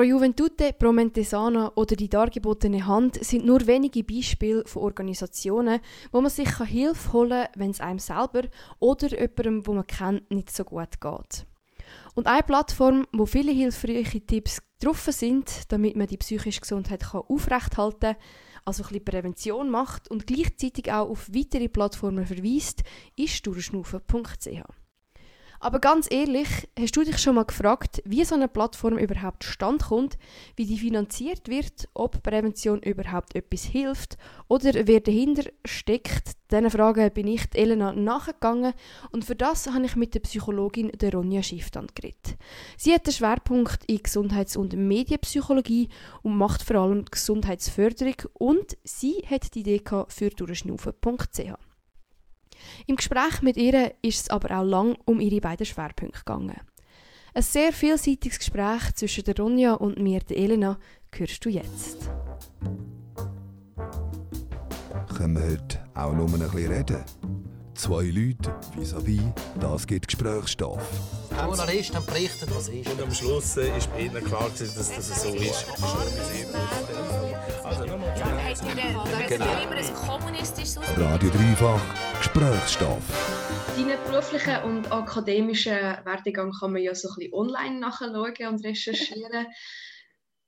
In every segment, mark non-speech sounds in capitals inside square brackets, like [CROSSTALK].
Pro Juventute, Pro Mentesana oder die dargebotene Hand sind nur wenige Beispiele von Organisationen, wo man sich Hilfe holen kann, wenn es einem selber oder jemandem, wo man kennt, nicht so gut geht. Und eine Plattform, wo viele hilfreiche Tipps drauf sind, damit man die psychische Gesundheit kann aufrechthalten kann, also ein bisschen Prävention macht und gleichzeitig auch auf weitere Plattformen verweist, ist durchschnaufen.ch. Aber ganz ehrlich, hast du dich schon mal gefragt, wie so eine Plattform überhaupt stand kommt, wie die finanziert wird, ob Prävention überhaupt etwas hilft oder wer dahinter steckt? Diesen Fragen bin ich Elena nachgegangen und für das habe ich mit der Psychologin der Ronja Schiffstand geredet. Sie hat den Schwerpunkt in Gesundheits- und Medienpsychologie und macht vor allem Gesundheitsförderung und sie hat die Idee für durchschnaufen.ch. Im Gespräch mit ihr ist es aber auch lang um ihre beiden Schwerpunkte gegangen. Ein sehr vielseitiges Gespräch zwischen der Ronja und mir, der Elena, hörst du jetzt. Können wir heute auch nur ein bisschen reden? Zwei Leute vis-à-vis, das gibt Gesprächsstoff. Der Journalist dann berichtet, was ist. Und am Schluss äh, ist bei ihnen klar, gewesen, dass das so ist. Also, nochmal. Genau. Radio Dreifach, Gesprächsstoff. Deinen beruflichen und akademischen Werdegang kann man ja so ein bisschen online nachschauen und recherchieren.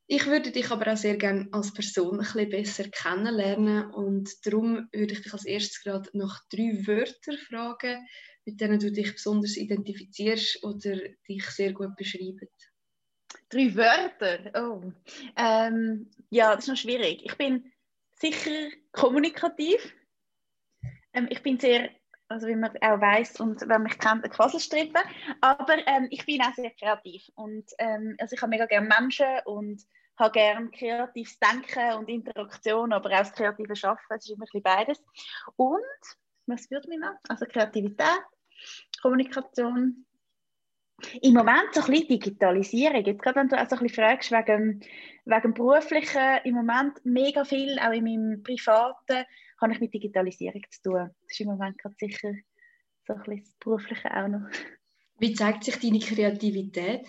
Ich würde dich aber auch sehr gerne als Person ein bisschen besser kennenlernen und darum würde ich dich als erstes gerade nach drei Wörtern fragen, mit denen du dich besonders identifizierst oder dich sehr gut beschreibst. Drei Wörter? Oh. Ähm, ja, das ist noch schwierig. Ich bin sicher kommunikativ. Ähm, ich bin sehr, also wie man auch weiß und wenn man mich kennt, ein Quasselstrippe. Aber ähm, ich bin auch sehr kreativ. Und ähm, also ich habe mega gerne Menschen und habe gerne kreatives Denken und Interaktion, aber auch das kreative Schaffen. Es ist immer ein bisschen beides. Und was würde mich noch? Also Kreativität, Kommunikation, im Moment so ein bisschen Digitalisierung. Jetzt gerade wenn du also ein bisschen fragst wegen, wegen beruflichen, im Moment mega viel, auch in meinem Privaten, habe ich mit Digitalisierung zu tun. Das ist im Moment gerade sicher so ein bisschen das Berufliche auch noch. Wie zeigt sich deine Kreativität?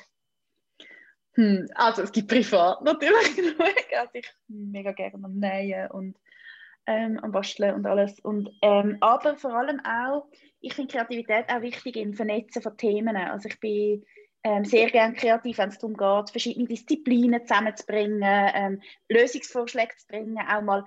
Hm, also es gibt privat natürlich [LAUGHS] genug. Also ich mega gerne am Nähen und ähm, am Basteln und alles. Und, ähm, aber vor allem auch, ich finde Kreativität auch wichtig im Vernetzen von Themen. Also ich bin ähm, sehr gerne kreativ, wenn es darum geht, verschiedene Disziplinen zusammenzubringen, ähm, Lösungsvorschläge zu bringen, auch mal,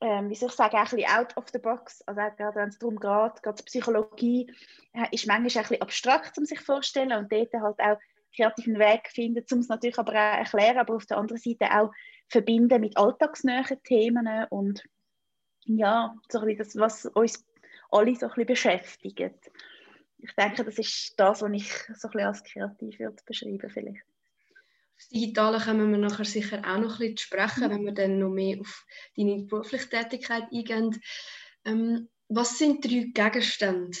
ähm, wie soll ich sagen, ein bisschen out of the box. Also auch gerade wenn es darum geht, gerade Psychologie äh, ist manchmal ein bisschen abstrakt, um sich vorzustellen und dort halt auch kreativen Weg finden, um es natürlich aber auch erklären, aber auf der anderen Seite auch verbinden mit alltagsnähen Themen und ja, so ein das, was uns alle so ein bisschen beschäftigt. Ich denke, das ist das, was ich so ein bisschen als kreativ würde beschreiben vielleicht. Das Digitale kommen wir nachher sicher auch noch ein bisschen zu sprechen, mhm. wenn wir dann noch mehr auf deine berufliche Tätigkeit eingehen. Ähm, was sind drei Gegenstände,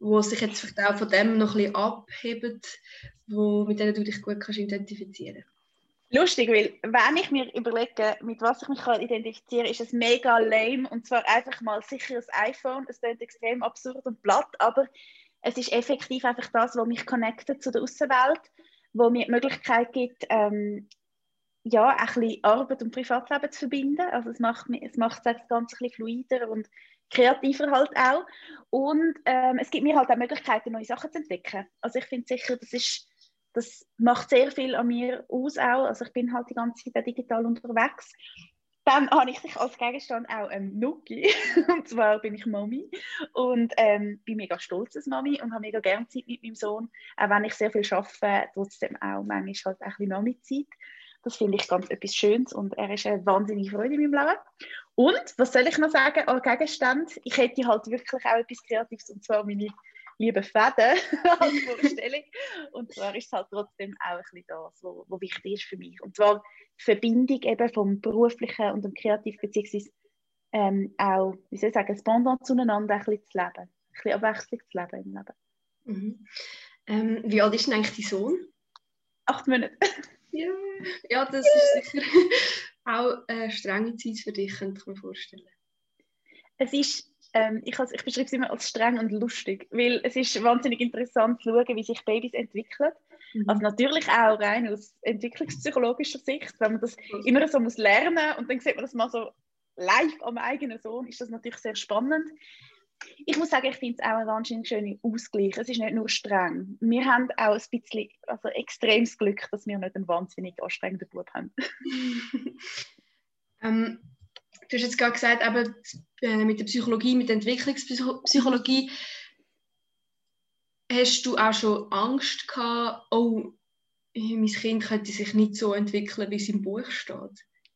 die sich jetzt vielleicht auch von dem noch ein bisschen abheben, wo, mit denen du dich gut kannst identifizieren kannst? Lustig, weil wenn ich mir überlege, mit was ich mich identifizieren kann, ist es mega lame und zwar einfach mal sicher das iPhone. Es klingt extrem absurd und platt, aber es ist effektiv einfach das, was mich connectet zu der Außenwelt, wo mir die Möglichkeit gibt, ähm, ja, ein bisschen Arbeit und Privatleben zu verbinden. Also es macht, es macht das Ganze ein bisschen fluider und kreativer halt auch. Und ähm, es gibt mir halt auch Möglichkeiten, neue Sachen zu entdecken. Also ich finde sicher, das ist das macht sehr viel an mir aus auch. Also ich bin halt die ganze Zeit digital unterwegs. Dann habe ich als Gegenstand auch ähm, Nuki. [LAUGHS] und zwar bin ich Mami und ähm, bin mega stolz als Mami und habe mega gerne Zeit mit meinem Sohn. Auch wenn ich sehr viel arbeite, trotzdem auch manchmal halt ein bisschen Mami-Zeit. Das finde ich ganz etwas Schönes und er ist eine wahnsinnige Freude in meinem Leben. Und, was soll ich noch sagen, als Gegenstand? Ich hätte halt wirklich auch etwas Kreatives und zwar meine liebe Fäden [LAUGHS] als Vorstellung. Und zwar ist es halt trotzdem auch ein bisschen das, was, was wichtig ist für mich. Und zwar die Verbindung eben vom beruflichen und dem kreativen, beziehungsweise ähm, auch, wie soll ich sagen, das Pendant zueinander ein bisschen zu leben. Ein bisschen Abwechslung zu leben im Leben. Mhm. Ähm, wie alt ist denn eigentlich dein Sohn? Acht Monate. [LAUGHS] ja. ja, das ist sicher [LAUGHS] auch eine strenge Zeit für dich, könnte ich mir vorstellen. Es ist ähm, ich, ich beschreibe es immer als streng und lustig, weil es ist wahnsinnig interessant zu schauen, wie sich Babys entwickeln. Mhm. Also natürlich auch rein aus entwicklungspsychologischer Sicht, wenn man das immer so muss lernen und dann sieht man das mal so live am eigenen Sohn, ist das natürlich sehr spannend. Ich muss sagen, ich finde es auch ein wahnsinnig schöner Ausgleich. Es ist nicht nur streng. Wir haben auch ein bisschen, also extremes Glück, dass wir nicht einen wahnsinnig anstrengenden Bub haben. [LAUGHS] ähm, du hast jetzt gerade gesagt, eben, äh, mit der Psychologie, mit der Entwicklungspsychologie, hast du auch schon Angst gehabt, oh, mein Kind könnte sich nicht so entwickeln, wie es im Buch steht?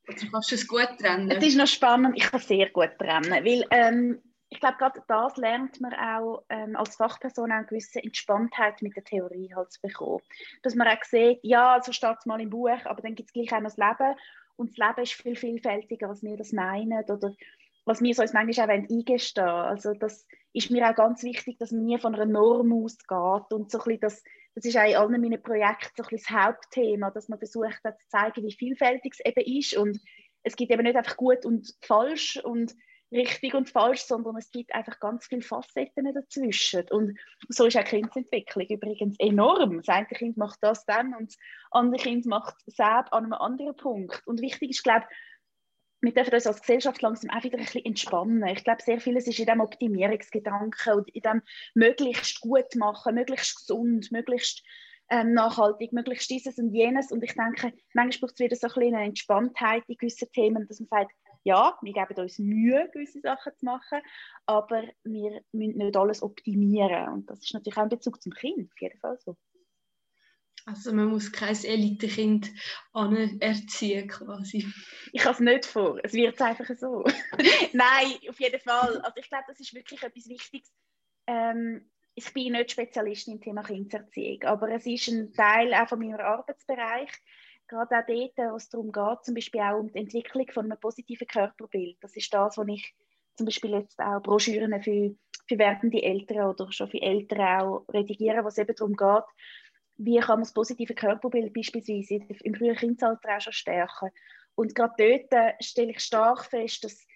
Oder kannst du es gut trennen? Es ist noch spannend, ich kann sehr gut trennen, weil ähm, ich glaube, gerade das lernt man auch ähm, als Fachperson eine gewisse Entspanntheit mit der Theorie halt zu bekommen. Dass man auch sieht, ja, so steht es mal im Buch, aber dann gibt es gleich auch noch das Leben. Und das Leben ist viel vielfältiger, als wir das meinen oder was wir so uns manchmal auch eingestehen. Also das ist mir auch ganz wichtig, dass man nie von einer Norm ausgeht und so ein das, das ist auch in allen meinen Projekten so ein das Hauptthema, dass man versucht zu zeigen, wie vielfältig es eben ist. Und es gibt eben nicht einfach gut und falsch und richtig und falsch, sondern es gibt einfach ganz viele Facetten dazwischen. Und so ist auch Kindsentwicklung übrigens enorm. Das eine Kind macht das dann und das andere Kind macht es an einem anderen Punkt. Und wichtig ist, glaube ich, wir dürfen uns als Gesellschaft langsam auch wieder ein bisschen entspannen. Ich glaube, sehr vieles ist in diesem Optimierungsgedanken und in dem möglichst gut machen, möglichst gesund, möglichst ähm, nachhaltig, möglichst dieses und jenes. Und ich denke, manchmal braucht es wieder so ein bisschen eine Entspanntheit in gewissen Themen, dass man sagt, ja, wir geben uns Mühe, gewisse Sachen zu machen, aber wir müssen nicht alles optimieren. Und das ist natürlich auch in Bezug zum Kind, auf jeden Fall so. Also man muss kein Elitekind erziehen quasi. Ich habe es nicht vor, es wird einfach so. [LAUGHS] Nein, auf jeden Fall. Also ich glaube, das ist wirklich etwas Wichtiges. Ähm, ich bin nicht Spezialistin im Thema Kindererziehung, aber es ist ein Teil auch von meinem Arbeitsbereich gerade auch dort, wo es darum geht, zum Beispiel auch um die Entwicklung von einem positiven Körperbild. Das ist das, was ich zum Beispiel jetzt auch Broschüren für, für werdende Eltern oder schon für Eltern auch redigiere, wo es eben darum geht, wie kann man das positive Körperbild beispielsweise im frühen Kindesalter auch schon stärken. Und gerade dort stelle ich stark fest, dass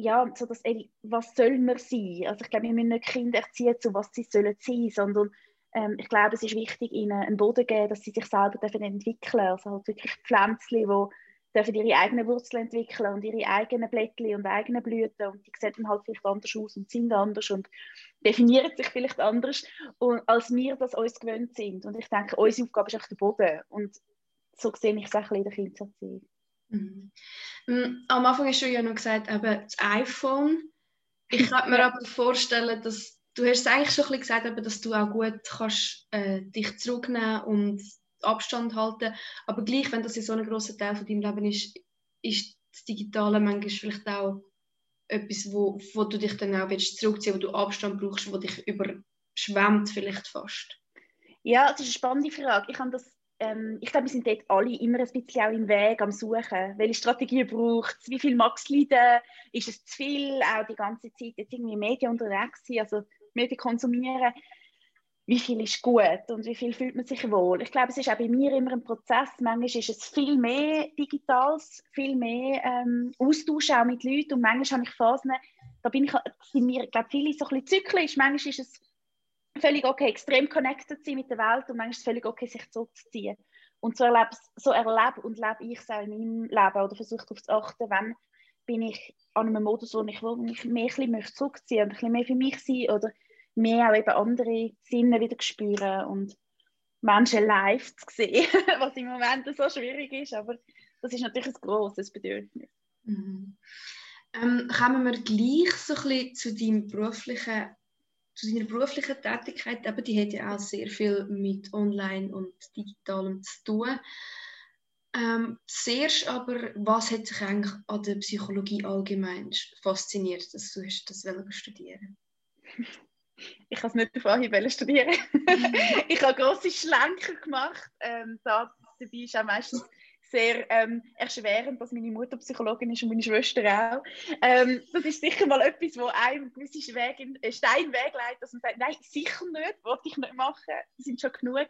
ja, so dass, was soll man sein? Also ich glaube, wir müssen nicht Kinder erziehen, zu was sie sollen sein, sondern ähm, ich glaube, es ist wichtig, ihnen einen Boden zu geben, dass sie sich selber dürfen entwickeln dürfen. Also halt wirklich Pflänzchen, die dürfen ihre eigenen Wurzeln entwickeln und ihre eigenen Blättchen und eigenen Blüten und die sehen dann halt vielleicht anders aus und sind anders und definieren sich vielleicht anders, und, als wir das uns gewöhnt sind. Und ich denke, unsere Aufgabe ist auch der Boden und so sehe ich es auch in der Kindererziehung. Mhm. Mm, am Anfang hast du ja noch gesagt, eben das iPhone. Ich kann mir aber vorstellen, dass du hast es eigentlich schon ein bisschen gesagt, dass du auch gut kannst, äh, dich zurücknehmen und Abstand halten. Aber gleich, wenn das in so einem grossen Teil von deinem Leben ist, ist das Digitale manchmal vielleicht auch etwas, wo, wo du dich dann auch willst zurückziehen wo du Abstand brauchst, wo dich überschwemmt vielleicht fast. Ja, das ist eine spannende Frage. Ich, das, ähm, ich glaube, wir sind dort alle immer ein bisschen auch im Weg am Suchen. Welche Strategie braucht es? Wie viel mag es leiden? Ist es zu viel? Auch die ganze Zeit jetzt irgendwie Medien unterwegs sein. Also Medien konsumieren, wie viel ist gut und wie viel fühlt man sich wohl. Ich glaube, es ist auch bei mir immer ein Prozess. Manchmal ist es viel mehr Digitales, viel mehr ähm, Austausch auch mit Leuten und manchmal habe ich Phasen, da bin ich, sind mir, glaube, viele so ein bisschen zyklisch. Manchmal ist es völlig okay, extrem connected sein mit der Welt und manchmal ist es völlig okay, sich zurückzuziehen. Und so erlebe, so erlebe und lebe ich es auch in meinem Leben oder versuche darauf zu achten, wenn bin ich an einem Modus, wo ich mich mehr ein bisschen zurückziehen möchte, ein bisschen mehr für mich sein oder mehr auch eben andere Sinne wieder spüren und Menschen live zu sehen, [LAUGHS] was im Moment so schwierig ist, aber das ist natürlich ein grosses Bedürfnis. Mhm. Ähm, kommen wir gleich so ein bisschen zu, deinem beruflichen, zu deiner beruflichen Tätigkeit, aber die hat ja auch sehr viel mit Online und Digitalem zu tun. Ähm, zuerst aber, was hat dich eigentlich an der Psychologie allgemein fasziniert, dass du hast das studieren ich kann es nicht auf Anhieb studieren. [LAUGHS] ich habe grosse Schlenker gemacht. Ähm, da, dabei ist auch meistens sehr ähm, erschwerend, dass meine Mutter Psychologin ist und meine Schwester auch. Ähm, das ist sicher mal etwas, wo einem gewisse Weg in, äh, Steinweg leitet, dass man sagt, nein, sicher nicht, wollte ich nicht machen, das sind schon genug.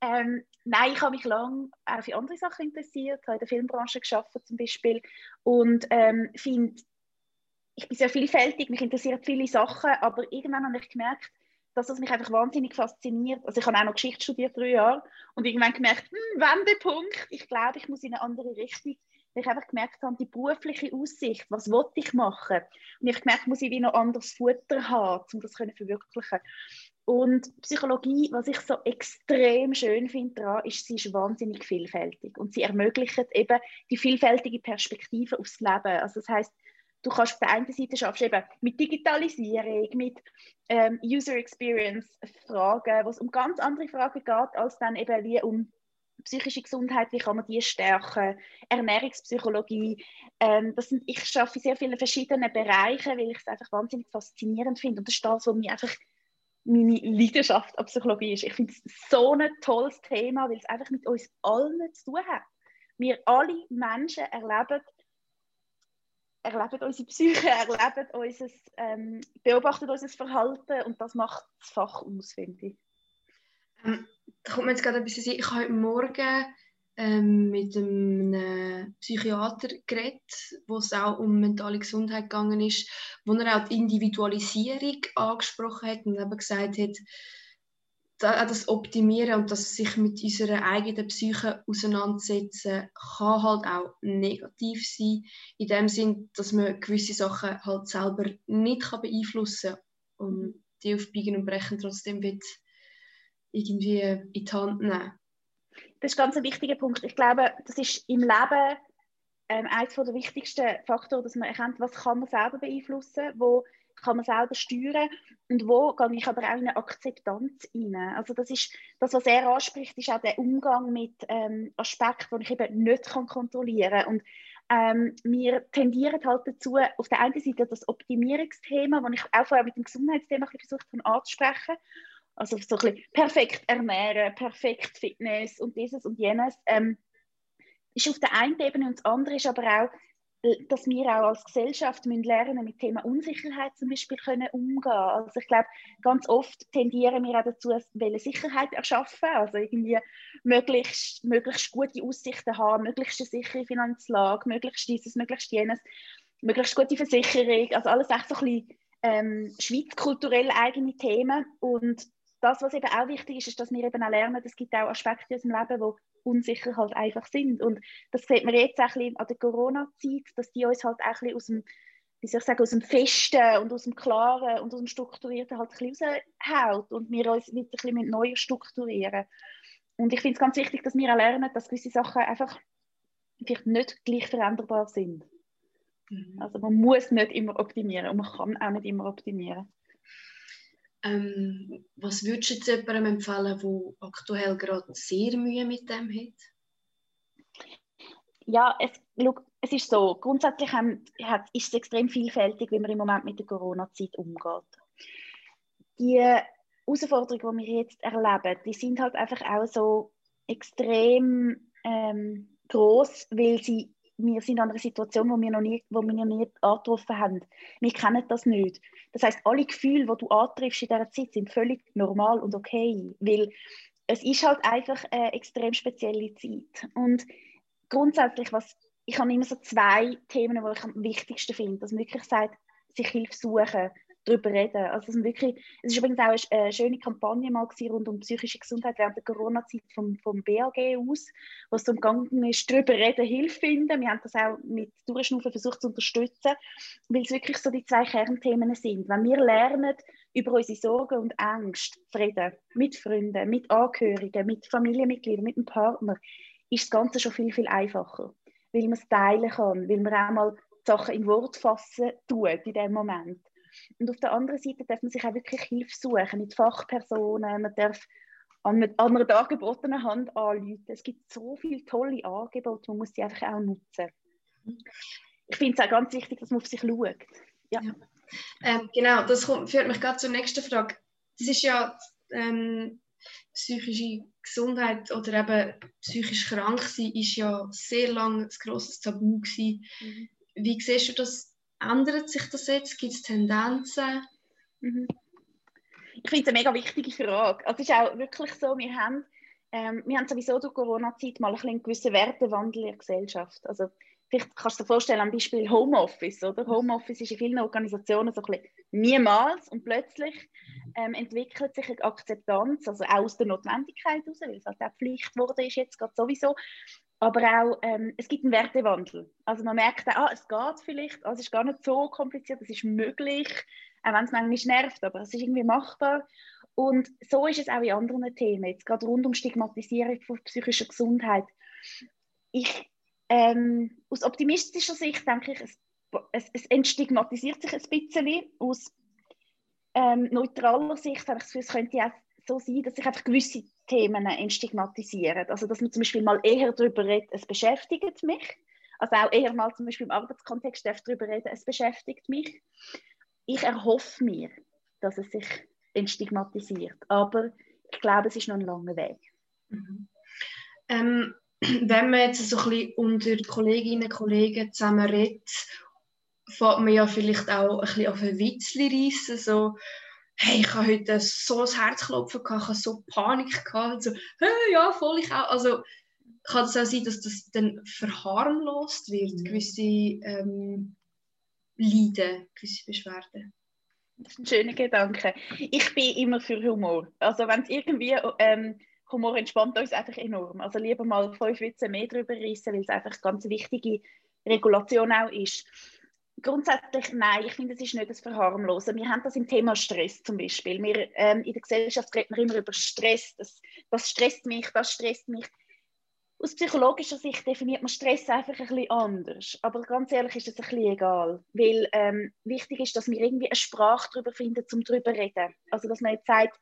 Ähm, nein, ich habe mich lange auch für andere Sachen interessiert, habe in der Filmbranche geschafft zum Beispiel und ähm, finde ich bin sehr vielfältig, mich interessieren viele Sachen, aber irgendwann habe ich gemerkt, dass es mich einfach wahnsinnig fasziniert. Also ich habe auch noch Geschichte studiert, drei Jahre, und irgendwann gemerkt, hm, Wendepunkt, ich glaube, ich muss in eine andere Richtung. Weil ich einfach gemerkt habe, die berufliche Aussicht, was wollte ich machen? Und ich habe gemerkt, muss ich wie noch anderes Futter haben, um das zu verwirklichen. Und Psychologie, was ich so extrem schön finde daran, ist, sie ist wahnsinnig vielfältig und sie ermöglicht eben die vielfältige Perspektive aufs Leben. Also das heißt, du kannst auf der einen Seite schaffst eben mit Digitalisierung, mit ähm, User Experience Fragen, wo es um ganz andere Fragen geht, als dann eben wie um psychische Gesundheit, wie kann man die stärken, Ernährungspsychologie. Ähm, das sind, ich arbeite in sehr vielen verschiedenen Bereichen, weil ich es einfach wahnsinnig faszinierend finde und das ist das, was mich einfach meine Leidenschaft an Psychologie ist. Ich finde es so ein tolles Thema, weil es einfach mit uns allen zu tun hat. Wir alle Menschen erleben, erleben unsere Psyche, [LAUGHS] erleben unser, ähm, beobachten unser Verhalten und das macht das Fach aus, finde ich. Ähm, da kommt mir jetzt gerade ein bisschen Ich habe heute Morgen ähm, mit einem Psychiater geredet, wo es auch um mentale Gesundheit gegangen ist, wo er auch die Individualisierung angesprochen hat und eben gesagt hat, das Optimieren und das sich mit unserer eigenen Psyche auseinandersetzen, kann halt auch negativ sein, in dem Sinn, dass man gewisse Sachen halt selber nicht kann beeinflussen kann und die auf Biegen und Brechen trotzdem wird irgendwie in die Hand nehmen das ist ganz ein wichtiger Punkt. Ich glaube, das ist im Leben ähm, eines der wichtigsten Faktoren, dass man erkennt, was kann man selber beeinflussen, wo kann man selber steuern und wo gehe ich aber auch in eine Akzeptanz rein. Also das ist das, was er anspricht, ist auch der Umgang mit ähm, Aspekten, die ich eben nicht kann kontrollieren kann. Und ähm, wir tendieren halt dazu, auf der einen Seite das Optimierungsthema, das ich auch vorher mit dem Gesundheitsthema versucht habe anzusprechen, also so ein bisschen perfekt ernähren, perfekt Fitness und dieses und jenes. Ähm, ist auf der einen Ebene und das andere ist aber auch, dass wir auch als Gesellschaft müssen lernen mit Thema Unsicherheit zum Beispiel können umgehen. Also ich glaube, ganz oft tendieren wir auch dazu, welche Sicherheit erschaffen, also irgendwie möglichst, möglichst gute Aussichten haben, möglichst eine sichere Finanzlage, möglichst dieses, möglichst jenes, möglichst gute Versicherung, also alles echt so ein bisschen ähm, schweizkulturell eigene Themen. Und das, was eben auch wichtig ist, ist, dass wir eben auch lernen, es gibt auch Aspekte in unserem Leben, die unsicher halt einfach sind. Und das sieht man jetzt auch ein bisschen an der Corona-Zeit, dass die uns halt auch ein bisschen aus dem, wie soll ich sagen, aus dem Festen und aus dem Klaren und aus dem Strukturierten halt ein bisschen raushaut und wir uns wieder ein bisschen neu strukturieren. Und ich finde es ganz wichtig, dass wir auch lernen, dass gewisse Sachen einfach vielleicht nicht gleich veränderbar sind. Mhm. Also man muss nicht immer optimieren und man kann auch nicht immer optimieren. Ähm, was würdest du jetzt jemandem empfehlen, der aktuell gerade sehr Mühe mit dem hat? Ja, es, look, es ist so, grundsätzlich haben, ist es extrem vielfältig, wie man im Moment mit der Corona-Zeit umgeht. Die Herausforderungen, die wir jetzt erleben, die sind halt einfach auch so extrem ähm, groß, weil sie wir sind an einer Situation, wo wir noch nie, wo wir noch nie angetroffen haben. Wir kennen das nicht. Das heißt, alle Gefühle, die du antriffst in dieser Zeit, sind völlig normal und okay, weil es ist halt einfach eine extrem spezielle Zeit. Und grundsätzlich, was ich habe immer so zwei Themen, die ich am wichtigsten finde, dass man wirklich sagt, sich Hilfe suchen, darüber reden. Also es, wirklich, es ist übrigens auch eine, schöne Kampagne mal rund um psychische Gesundheit während der Corona-Zeit vom, vom BAG aus, wo es umgegangen ist, darüber reden, Hilfe finden. Wir haben das auch mit Durchschnaufen versucht zu unterstützen, weil es wirklich so die zwei Kernthemen sind. Wenn wir lernen, über unsere Sorgen und Ängste zu reden, mit Freunden, mit Angehörigen, mit Familienmitgliedern, mit dem Partner, ist das Ganze schon viel, viel einfacher. Weil man es teilen kann, weil man auch mal Sachen in Wort fassen tut in dem Moment. Und auf der anderen Seite darf man sich auch wirklich Hilfe suchen mit Fachpersonen. Man darf an einer dargebotenen Hand anrufen. Es gibt so viele tolle Angebote, man muss sie einfach auch nutzen. Ich finde es auch ganz wichtig, dass man auf sich schaut. Ja. ja. Ähm, genau, das kommt, führt mich gerade zur nächsten Frage. Das ist ja ähm, psychische Gesundheit oder eben psychisch krank sein, ist ja sehr lange ein grosses Tabu gewesen. Mhm. Wie siehst du das Ändert sich das jetzt? Gibt es Tendenzen? Mhm. Ich finde es eine mega wichtige Frage. Also es ist auch wirklich so, wir haben, ähm, wir haben sowieso durch Corona-Zeit mal ein einen gewissen Wertewandel in der Gesellschaft. Also vielleicht kannst du dir vorstellen, am Beispiel Homeoffice, oder? Homeoffice ist in vielen Organisationen so ein bisschen niemals und plötzlich ähm, entwickelt sich eine Akzeptanz, also auch aus der Notwendigkeit heraus, weil es halt auch Pflicht wurde ist jetzt gerade sowieso, aber auch, ähm, es gibt einen Wertewandel. Also man merkt auch, ah, es geht vielleicht, also es ist gar nicht so kompliziert, es ist möglich, auch wenn es manchmal nervt, aber es ist irgendwie machbar. Und so ist es auch in anderen Themen, jetzt gerade rund um Stigmatisierung von psychischer Gesundheit. Ich, ähm, aus optimistischer Sicht denke ich, es, es, es entstigmatisiert sich ein bisschen. Aus ähm, neutraler Sicht habe ich das Gefühl, es könnte auch so sein, dass sich einfach gewisse Themen entstigmatisieren. Also dass man zum Beispiel mal eher darüber redet, es beschäftigt mich. Also auch eher mal zum Beispiel im Arbeitskontext darüber reden, es beschäftigt mich. Ich erhoffe mir, dass es sich entstigmatisiert. Aber ich glaube, es ist noch ein langer Weg. Mhm. Ähm, [CLEARS THROAT] wenn man jetzt so ein bisschen unter Kolleginnen und Kollegen zusammen redet, fängt man ja vielleicht auch ein bisschen auf ein Witzli reissen, so hey, ich habe heute so ein Herzklopfen gehabt, ich habe so Panik gehabt, so, hey, ja, voll ich auch. Also kann es auch sein, dass das dann verharmlost wird, mhm. gewisse ähm, Leiden, gewisse Beschwerden. Das ist ein schöner Gedanke. Ich bin immer für Humor. Also wenn es irgendwie ähm, Humor entspannt uns einfach enorm. Also lieber mal fünf Witze mehr drüber reissen, weil es einfach eine ganz wichtige Regulation auch ist. Grundsätzlich nein, ich finde, es ist nicht das Verharmlosen. Wir haben das im Thema Stress zum Beispiel. Wir, ähm, in der Gesellschaft reden wir immer über Stress. Das, das stresst mich, das stresst mich. Aus psychologischer Sicht definiert man Stress einfach ein bisschen anders. Aber ganz ehrlich ist es ein bisschen egal. Weil ähm, wichtig ist, dass wir irgendwie eine Sprache darüber finden, um darüber zu reden. Also, dass man jetzt sagt,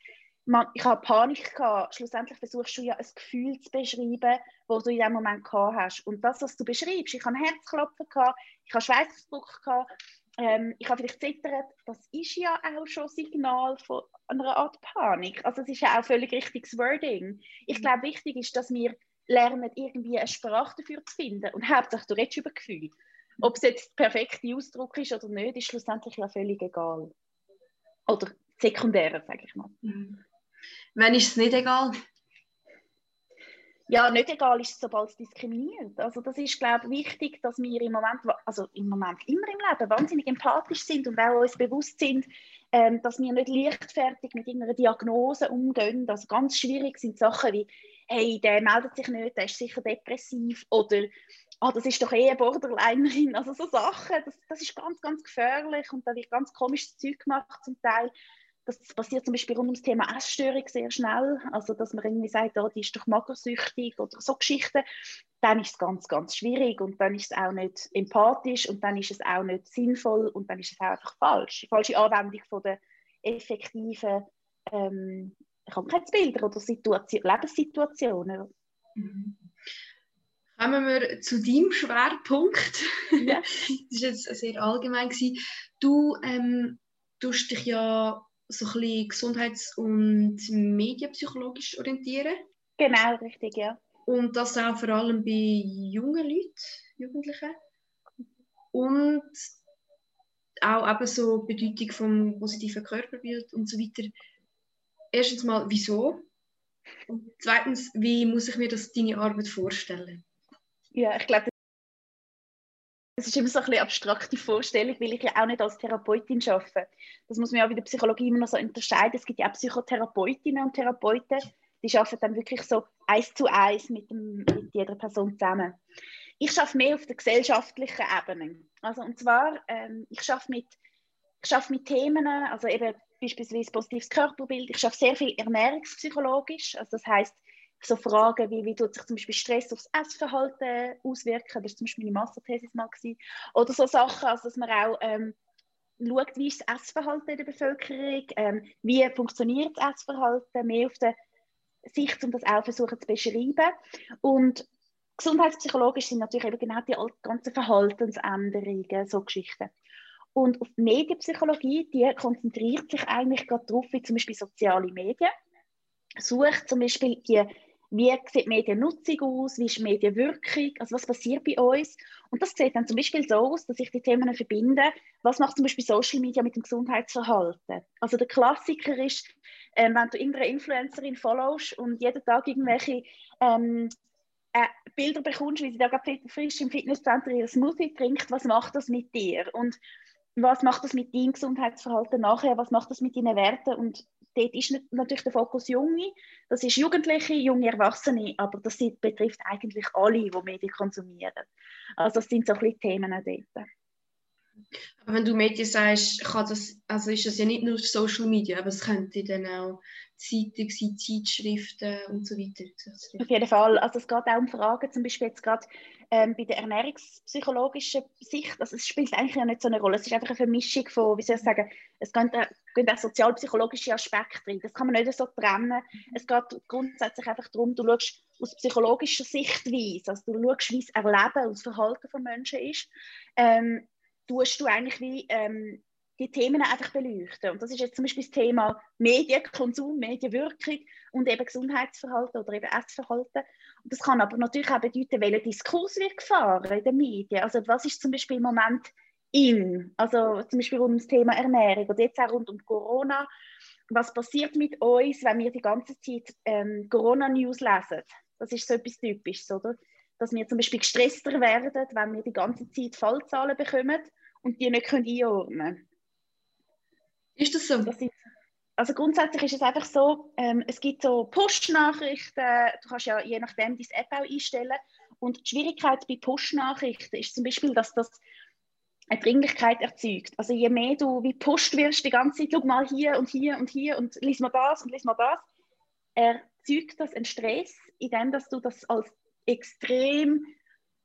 man, ich habe Panik gehabt. Schlussendlich versuchst du ja ein Gefühl zu beschreiben, das du in dem Moment gehabt hast. Und das, was du beschreibst, ich habe Herzklopfen gehabt, ich habe Schweißausdruck gehabt, ähm, ich habe vielleicht zittert, das ist ja auch schon ein Signal von einer Art Panik. Also es ist ja auch völlig richtiges Wording. Ich mhm. glaube, wichtig ist, dass wir lernen, irgendwie eine Sprache dafür zu finden. Und hauptsächlich, du redest über Gefühl. Ob es jetzt der perfekte Ausdruck ist oder nicht, ist schlussendlich ja völlig egal. Oder sekundär, sage ich mal. Mhm. Wenn ist es nicht egal? Ja, nicht egal ist sobald es diskriminiert. Also das ist, glaube ich, wichtig, dass wir im Moment, also im Moment immer im Leben wahnsinnig empathisch sind und auch uns bewusst sind, ähm, dass wir nicht leichtfertig mit irgendeiner Diagnose umgehen. Also ganz schwierig sind Sachen wie, hey, der meldet sich nicht, der ist sicher depressiv oder ah, das ist doch eh eine Borderlinerin. Also so Sachen, das, das ist ganz, ganz gefährlich und da wird ganz komisches Zeug gemacht zum Teil. Das passiert zum Beispiel rund ums Thema Essstörung sehr schnell. Also, dass man irgendwie sagt, oh, die ist doch magersüchtig oder so Geschichten. Dann ist es ganz, ganz schwierig und dann ist es auch nicht empathisch und dann ist es auch nicht sinnvoll und dann ist es auch einfach falsch. Die falsche Anwendung von der effektiven ähm, Krankheitsbilder oder Situation, Lebenssituationen. Mhm. Kommen wir zu deinem Schwerpunkt. Ja. [LAUGHS] das war jetzt sehr allgemein. Du ähm, tust dich ja so ein bisschen gesundheits- und medienpsychologisch orientieren. Genau, richtig, ja. Und das auch vor allem bei jungen Leuten, Jugendlichen. Und auch eben so die Bedeutung vom positiven Körperbild und so weiter. Erstens mal, wieso? Und zweitens, wie muss ich mir das deine Arbeit vorstellen? Ja, ich glaube, es ist immer so ein bisschen abstrakte Vorstellung, weil ich ja auch nicht als Therapeutin arbeite. Das muss man ja in der Psychologie immer noch so unterscheiden. Es gibt ja auch Psychotherapeutinnen und Therapeuten, die arbeiten dann wirklich so eins zu eins mit, dem, mit jeder Person zusammen. Ich arbeite mehr auf der gesellschaftlichen Ebene. Also, und zwar, ähm, ich arbeite mit, ich arbeite mit Themen, also eben beispielsweise positives Körperbild. Ich arbeite sehr viel ernährungspsychologisch. Also das heißt so Fragen wie, wie tut sich zum Beispiel Stress aufs Essverhalten auswirken, das war zum Beispiel meine Masterthesis mal. Gewesen. Oder so Sachen, also dass man auch ähm, schaut, wie ist das Essverhalten der Bevölkerung, ähm, wie funktioniert das Essverhalten, mehr auf der Sicht, um das auch versuchen zu beschreiben. Und gesundheitspsychologisch sind natürlich eben genau die ganzen Verhaltensänderungen, so Geschichten. Und auf die Medienpsychologie, die konzentriert sich eigentlich gerade darauf, wie zum Beispiel soziale Medien, sucht zum Beispiel die wie sieht Mediennutzung aus, wie ist Medienwirkung, also was passiert bei uns. Und das sieht dann zum Beispiel so aus, dass ich die Themen verbinde, was macht zum Beispiel Social Media mit dem Gesundheitsverhalten. Also der Klassiker ist, ähm, wenn du irgendeine Influencerin followst und jeden Tag irgendwelche ähm, äh, Bilder bekommst, wie sie da gerade frisch im Fitnesscenter ihr Smoothie trinkt, was macht das mit dir? Und was macht das mit deinem Gesundheitsverhalten nachher? Was macht das mit deinen Werten? Und dort ist natürlich der Fokus Junge, das ist Jugendliche, junge Erwachsene, aber das betrifft eigentlich alle, die Medien konsumieren. Also das sind so ein bisschen Themen dort. Aber wenn du Medien sagst, kann das, also ist das ja nicht nur Social Media, aber es könnte dann auch Zeitungen sein, Zeitschriften und so weiter. Auf jeden Fall. Also es geht auch um Fragen, zum Beispiel jetzt gerade ähm, bei der ernährungspsychologischen Sicht. Also es spielt eigentlich ja nicht so eine Rolle. Es ist einfach eine Vermischung von, wie soll ich sagen, es gehen, gehen auch sozialpsychologische Aspekte drin. Das kann man nicht so trennen. Es geht grundsätzlich einfach darum, du schaust aus psychologischer Sichtweise, also du schaust, wie das Erleben und das Verhalten von Menschen ist. Ähm, tust du eigentlich wie ähm, die Themen einfach beleuchten. Und das ist jetzt zum Beispiel das Thema Medienkonsum, Medienwirkung und eben Gesundheitsverhalten oder eben Essverhalten. Und das kann aber natürlich auch bedeuten, welcher Diskurs wird gefahren in den Medien. Also was ist zum Beispiel im Moment in, also zum Beispiel rund um das Thema Ernährung oder jetzt auch rund um Corona. Was passiert mit uns, wenn wir die ganze Zeit ähm, Corona-News lesen? Das ist so etwas Typisches, oder? Dass wir zum Beispiel gestresster werden, wenn wir die ganze Zeit Fallzahlen bekommen und die nicht einordnen können. Ist das so? Das ist, also grundsätzlich ist es einfach so, ähm, es gibt so Push-Nachrichten, du kannst ja je nachdem deine App auch einstellen und die Schwierigkeit bei Push-Nachrichten ist zum Beispiel, dass das eine Dringlichkeit erzeugt. Also je mehr du wie Post wirst die ganze Zeit, schau mal hier und hier und hier und lies mal das und lies mal das, erzeugt das einen Stress, indem dass du das als extrem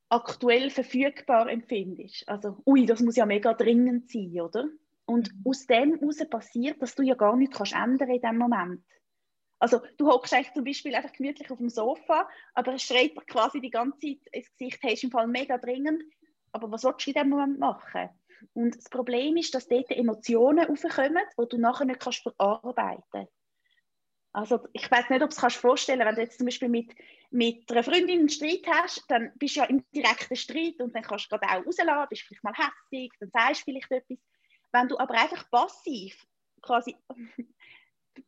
aktuell verfügbar empfindest. Also, ui, das muss ja mega dringend sein, oder? Und mhm. aus dem heraus passiert, dass du ja gar nichts kannst ändern in dem Moment. Also du hockst eigentlich zum Beispiel einfach gemütlich auf dem Sofa, aber es schreit dir quasi die ganze Zeit ins Gesicht, hey, ist im Fall mega dringend, aber was willst du in dem Moment machen? Und das Problem ist, dass dort Emotionen aufkommen, die du nachher nicht kannst verarbeiten kannst. Also ich weiß nicht, ob du es kannst vorstellen wenn du jetzt zum Beispiel mit, mit einer Freundin einen Streit hast, dann bist du ja im direkten Streit und dann kannst du gerade auch rausladen, bist vielleicht mal hässlich, dann sagst du vielleicht etwas. Wenn du aber einfach passiv quasi [LAUGHS]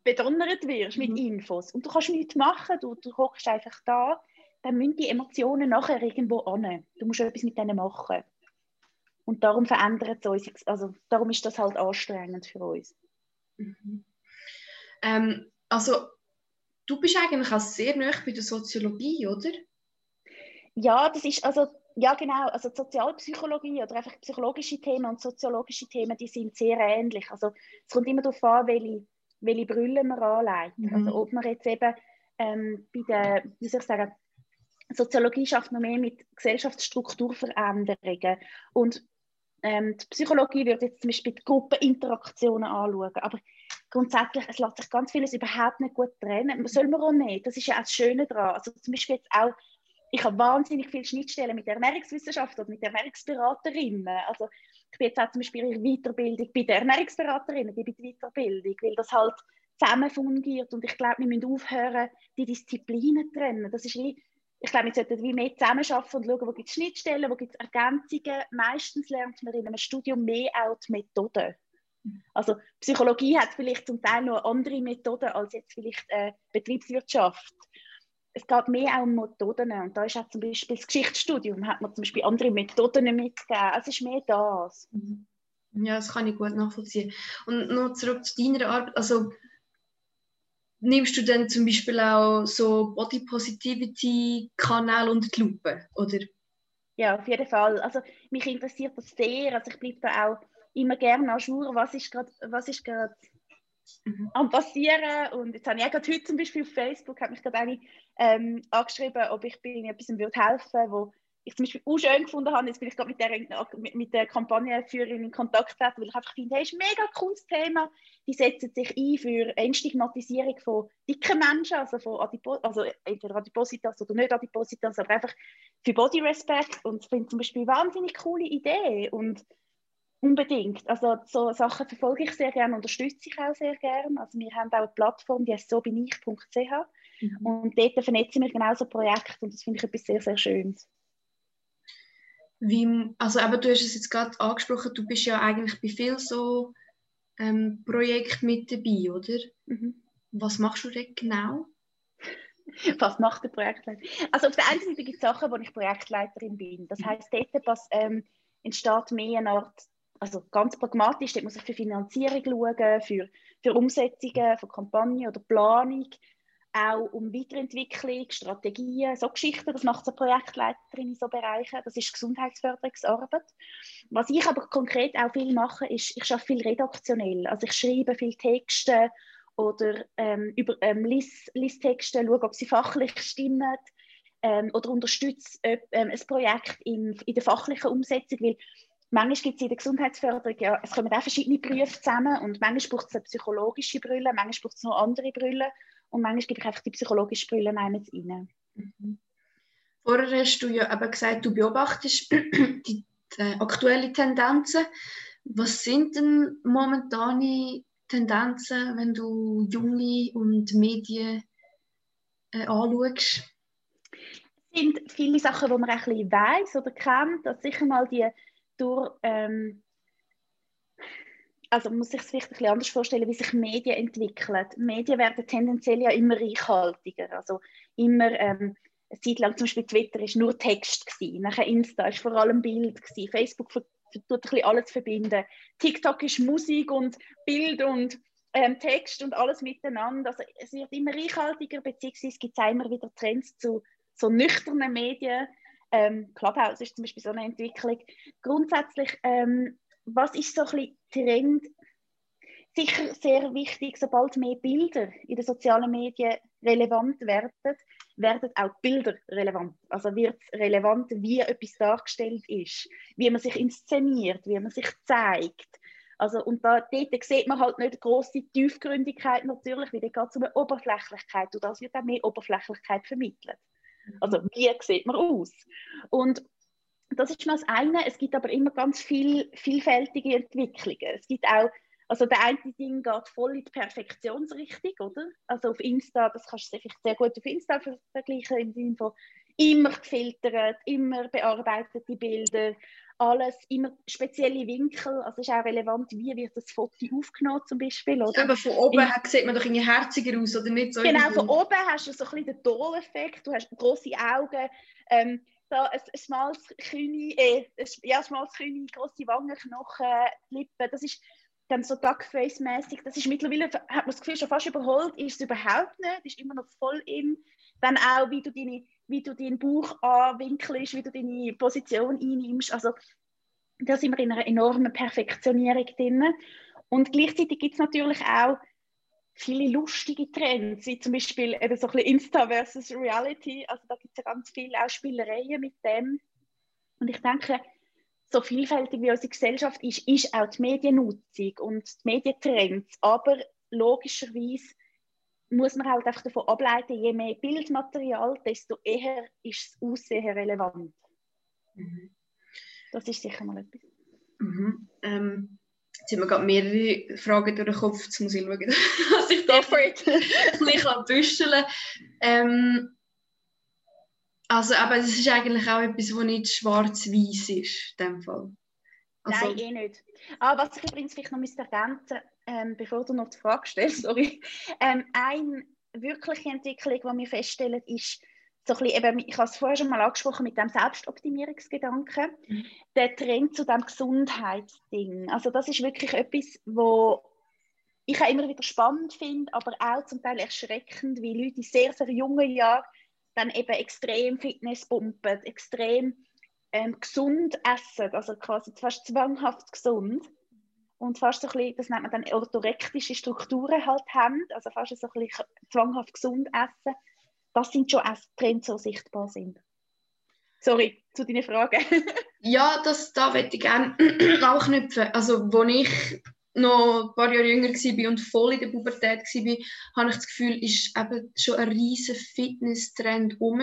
bedonnert wirst mit mhm. Infos und du kannst nichts machen, du, du hockst einfach da, dann müssen die Emotionen nachher irgendwo an. Du musst etwas mit denen machen. Und darum verändert es uns, also darum ist das halt anstrengend für uns. Mhm. Ähm, also du bist eigentlich auch sehr nah bei der Soziologie, oder? Ja, das ist also ja, genau. Also die Sozialpsychologie oder einfach psychologische Themen und soziologische Themen, die sind sehr ähnlich. Also es kommt immer darauf an, welche, welche Brille man anlegt. Mhm. Also ob man jetzt eben ähm, bei der, wie soll ich sagen, Soziologie schafft noch mehr mit Gesellschaftsstrukturveränderungen und ähm, die Psychologie würde jetzt zum Beispiel die Gruppeninteraktionen anschauen, aber grundsätzlich, es lässt sich ganz vieles überhaupt nicht gut trennen. Soll man auch nicht, das ist ja auch das Schöne daran. Also zum Beispiel jetzt auch ich habe wahnsinnig viele Schnittstellen mit der Ernährungswissenschaft oder mit der Ernährungsberaterinnen. Also ich bin jetzt auch zum Beispiel in Weiterbildung bei der Ernährungsberaterinnen, die bei der Weiterbildung, weil das halt zusammen fungiert und ich glaube, wir müssen aufhören, die Disziplinen zu trennen. Das ist wie, ich glaube, wir sollten wie mehr zusammenarbeiten und schauen, wo gibt es Schnittstellen, wo gibt es Ergänzungen. Meistens lernt man in einem Studium mehr auch die Methoden. Also Psychologie hat vielleicht zum Teil noch andere Methoden als jetzt vielleicht äh, Betriebswirtschaft es geht mehr auch um Methoden. Und da ist auch zum Beispiel das Geschichtsstudium, hat man zum Beispiel andere Methoden mitgegeben. Es ist mehr das. Mhm. Ja, das kann ich gut nachvollziehen. Und noch zurück zu deiner Arbeit. Also, nimmst du dann zum Beispiel auch so Body Positivity Kanal unter die Lupe, oder? Ja, auf jeden Fall. Also mich interessiert das sehr. Also ich bleibe da auch immer gerne an Jour, was ist gerade, was ist gerade mhm. am passieren. Und jetzt habe ich gerade heute zum Beispiel auf Facebook hat mich gerade eine ähm, angeschrieben, ob ich bei etwas würde helfen wo ich zum Beispiel auch schön gefunden habe, jetzt bin ich gerade mit der, mit, mit der Kampagnenführerin in Kontakt treten, weil ich einfach finde, hey, ist ein mega cooles Thema. Die setzen sich ein für Entstigmatisierung von dicken Menschen, also von Adipo also entweder Adipositas oder nicht Adipositas, aber einfach für Body Respect und ich finde zum Beispiel eine wahnsinnig coole Idee und Unbedingt. Also so Sachen verfolge ich sehr gerne, unterstütze ich auch sehr gerne. Also wir haben auch eine Plattform, die heißt so bin ich.ch mhm. und dort vernetzen wir genauso Projekte und das finde ich etwas sehr, sehr Schönes. Wie, also aber du hast es jetzt gerade angesprochen, du bist ja eigentlich bei vielen so ähm, Projekten mit dabei, oder? Mhm. Was machst du dort genau? [LAUGHS] Was macht der Projektleiter? Also auf der einen Seite gibt es Sachen, wo ich Projektleiterin bin. Das heißt, dort was, ähm, entsteht mehr eine Art, also ganz pragmatisch, dort muss ich für Finanzierung schauen, für, für Umsetzungen von Kampagnen oder Planung, auch um Weiterentwicklung, Strategien, so Geschichten. Das macht eine Projektleiterin in so Bereichen. Das ist Gesundheitsförderungsarbeit. Was ich aber konkret auch viel mache, ist, ich arbeite viel redaktionell. Also ich schreibe viel Texte oder ähm, über ähm, Listtexte, schaue, ob sie fachlich stimmen ähm, oder unterstütze äh, ähm, ein Projekt in, in der fachlichen Umsetzung, weil manchmal gibt es in der Gesundheitsförderung, ja, es kommen auch verschiedene Berufe zusammen und manchmal braucht es eine psychologische Brille, manchmal braucht es noch andere Brille und manchmal gebe ich einfach die psychologische Brille meines rein. Mhm. Vorher hast du ja eben gesagt, du beobachtest [CLEARS THROAT] die, die aktuellen Tendenzen. Was sind denn momentane Tendenzen, wenn du junge und Medien äh, anschaust? Es sind viele Sachen, die man ein bisschen weiss oder kennt. Also sicher mal die durch, ähm, also man muss sich es vielleicht ein anders vorstellen, wie sich Medien entwickeln. Medien werden tendenziell ja immer reichhaltiger. Also immer, ähm, eine Zeit lang zum Beispiel Twitter ist nur Text gewesen, nachher Insta ist vor allem Bild gewesen, Facebook tut ein bisschen alles verbinden. TikTok ist Musik und Bild und ähm, Text und alles miteinander. Also es wird immer reichhaltiger, beziehungsweise gibt es immer wieder Trends zu so nüchternen Medien. Ähm, Clubhouse ist zum Beispiel so eine Entwicklung. Grundsätzlich, ähm, was ist so ein bisschen Trend? Sicher sehr wichtig, sobald mehr Bilder in den sozialen Medien relevant werden, werden auch Bilder relevant. Also wird es relevant, wie etwas dargestellt ist, wie man sich inszeniert, wie man sich zeigt. Also, und da, dort sieht man halt nicht eine grosse Tiefgründigkeit natürlich, weil da geht es um eine Oberflächlichkeit und das wird auch mehr Oberflächlichkeit vermittelt. Also wie sieht man aus? Und das ist mal das eine. Es gibt aber immer ganz viel vielfältige Entwicklungen. Es gibt auch also der eine Ding geht voll in die Perfektionsrichtung, oder? Also auf Insta, das kannst du vielleicht sehr gut auf Insta vergleichen, im Sinne von immer gefiltert, immer bearbeitete Bilder, alles, immer spezielle Winkel, also ist auch relevant, wie wird das Foto aufgenommen zum Beispiel. Oder? Aber von oben In, sieht man doch irgendwie herziger aus, oder nicht? So genau, von oben hast du so ein bisschen den Doll-Effekt, du hast grosse Augen, ähm, da ein, ein schmales, kühne, äh, ja, schmales, kühne, grosse Wangenknochen, Lippen, das ist dann so Duckface-mäßig, das ist mittlerweile, hat man das Gefühl, schon fast überholt, ist es überhaupt nicht, ist immer noch voll in. Dann auch, wie du, deine, wie du deinen Bauch anwinkelst, wie du deine Position einnimmst. Also da sind wir in einer enormen Perfektionierung drin. Und gleichzeitig gibt es natürlich auch viele lustige Trends, wie zum Beispiel eben so ein bisschen Insta versus Reality. Also da gibt es ja ganz viele auch Spielereien mit dem. Und ich denke, so vielfältig wie unsere Gesellschaft ist, ist auch die Mediennutzung und die Medientrends. Aber logischerweise muss man halt einfach davon ableiten, je mehr Bildmaterial, desto eher ist das Aussehen relevant. Mhm. Das ist sicher mal etwas. Mhm. Ähm, jetzt haben wir gerade mehrere Fragen durch den Kopf. [LAUGHS] [LAUGHS] Jetzt muss ich schauen, was ich da ein bisschen büscheln ähm, also, aber es ist eigentlich auch etwas, das nicht schwarz-weiß ist, in dem Fall. Also, Nein, eh nicht. Ah, was ich übrigens vielleicht noch ergänzen ähm, bevor du noch die Frage stellst, [LAUGHS] sorry. Ähm, eine wirkliche Entwicklung, die wir feststellen, ist, so ein bisschen, eben, ich habe es vorher schon mal angesprochen mit dem Selbstoptimierungsgedanken, mhm. der Trend zu dem Gesundheitsding. Also das ist wirklich etwas, wo ich auch immer wieder spannend finde, aber auch zum Teil erschreckend, wie Leute in sehr, sehr jungen Jahren dann eben extrem Fitness pumpen, extrem ähm, gesund essen, also quasi fast zwanghaft gesund und fast so ein bisschen, das nennt man dann orthorektische Strukturen halt haben, also fast so ein bisschen zwanghaft gesund essen, das sind schon Trends, die sichtbar sind. Sorry, zu deinen Fragen. [LAUGHS] ja, das, da möchte ich gerne [CLEARS THROAT] anknüpfen. Also, wo ich noch ein paar Jahre jünger war und voll in der Pubertät war, habe ich das Gefühl, ist eben schon ein riesiger Fitness-Trend herum.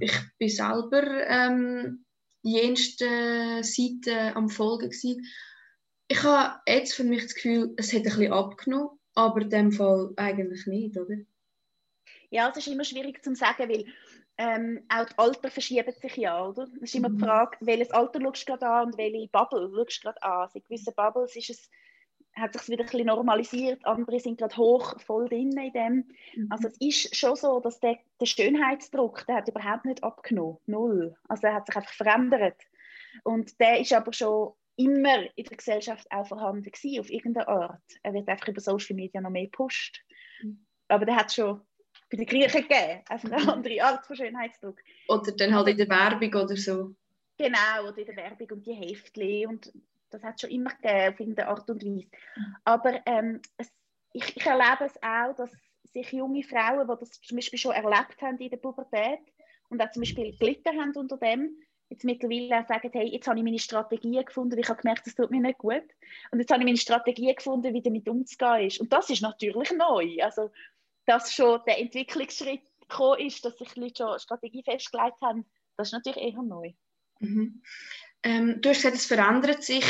Ich bin selber ähm, die jensten Seiten am Folgen. Gewesen. Ich habe jetzt für mich das Gefühl, es hat ein bisschen abgenommen, aber in dem Fall eigentlich nicht, oder? Ja, es ist immer schwierig zu sagen, weil ähm, auch das Alter verschiebt sich ja, oder? Es ist immer die mhm. Frage, welches Alter schaust du gerade an und welche Bubble schaust du gerade an. Also in gewissen Bubbles ist es, hat sich wieder ein bisschen normalisiert, andere sind gerade hoch, voll drin in dem. Mhm. Also es ist schon so, dass der, der Schönheitsdruck, der hat überhaupt nicht abgenommen, null. Also er hat sich einfach verändert. Und der ist aber schon immer in der Gesellschaft auch vorhanden gewesen, auf irgendeine Art. Er wird einfach über Social Media noch mehr gepusht. Mhm. Aber der hat schon bei den Griechen gegeben, einfach eine andere Art von Schönheitsdruck. Oder dann halt in der Werbung oder so. Genau, oder in der Werbung und die Heftchen und das hat es schon immer gegeben, auf irgendeine Art und Weise. Aber ähm, es, ich, ich, erlebe es auch, dass sich junge Frauen, die das zum Beispiel schon erlebt haben in der Pubertät und auch zum Beispiel gelitten haben unter dem, jetzt mittlerweile auch sagen, hey, jetzt habe ich meine Strategie gefunden, ich habe gemerkt, das tut mir nicht gut. Und jetzt habe ich meine Strategie gefunden, wie damit umzugehen ist. Und das ist natürlich neu. Also, dass schon der Entwicklungsschritt gekommen ist, dass sich Leute schon Strategie festgelegt haben, das ist natürlich eher neu. Mhm. Ähm, du hast gesagt, es verändert sich.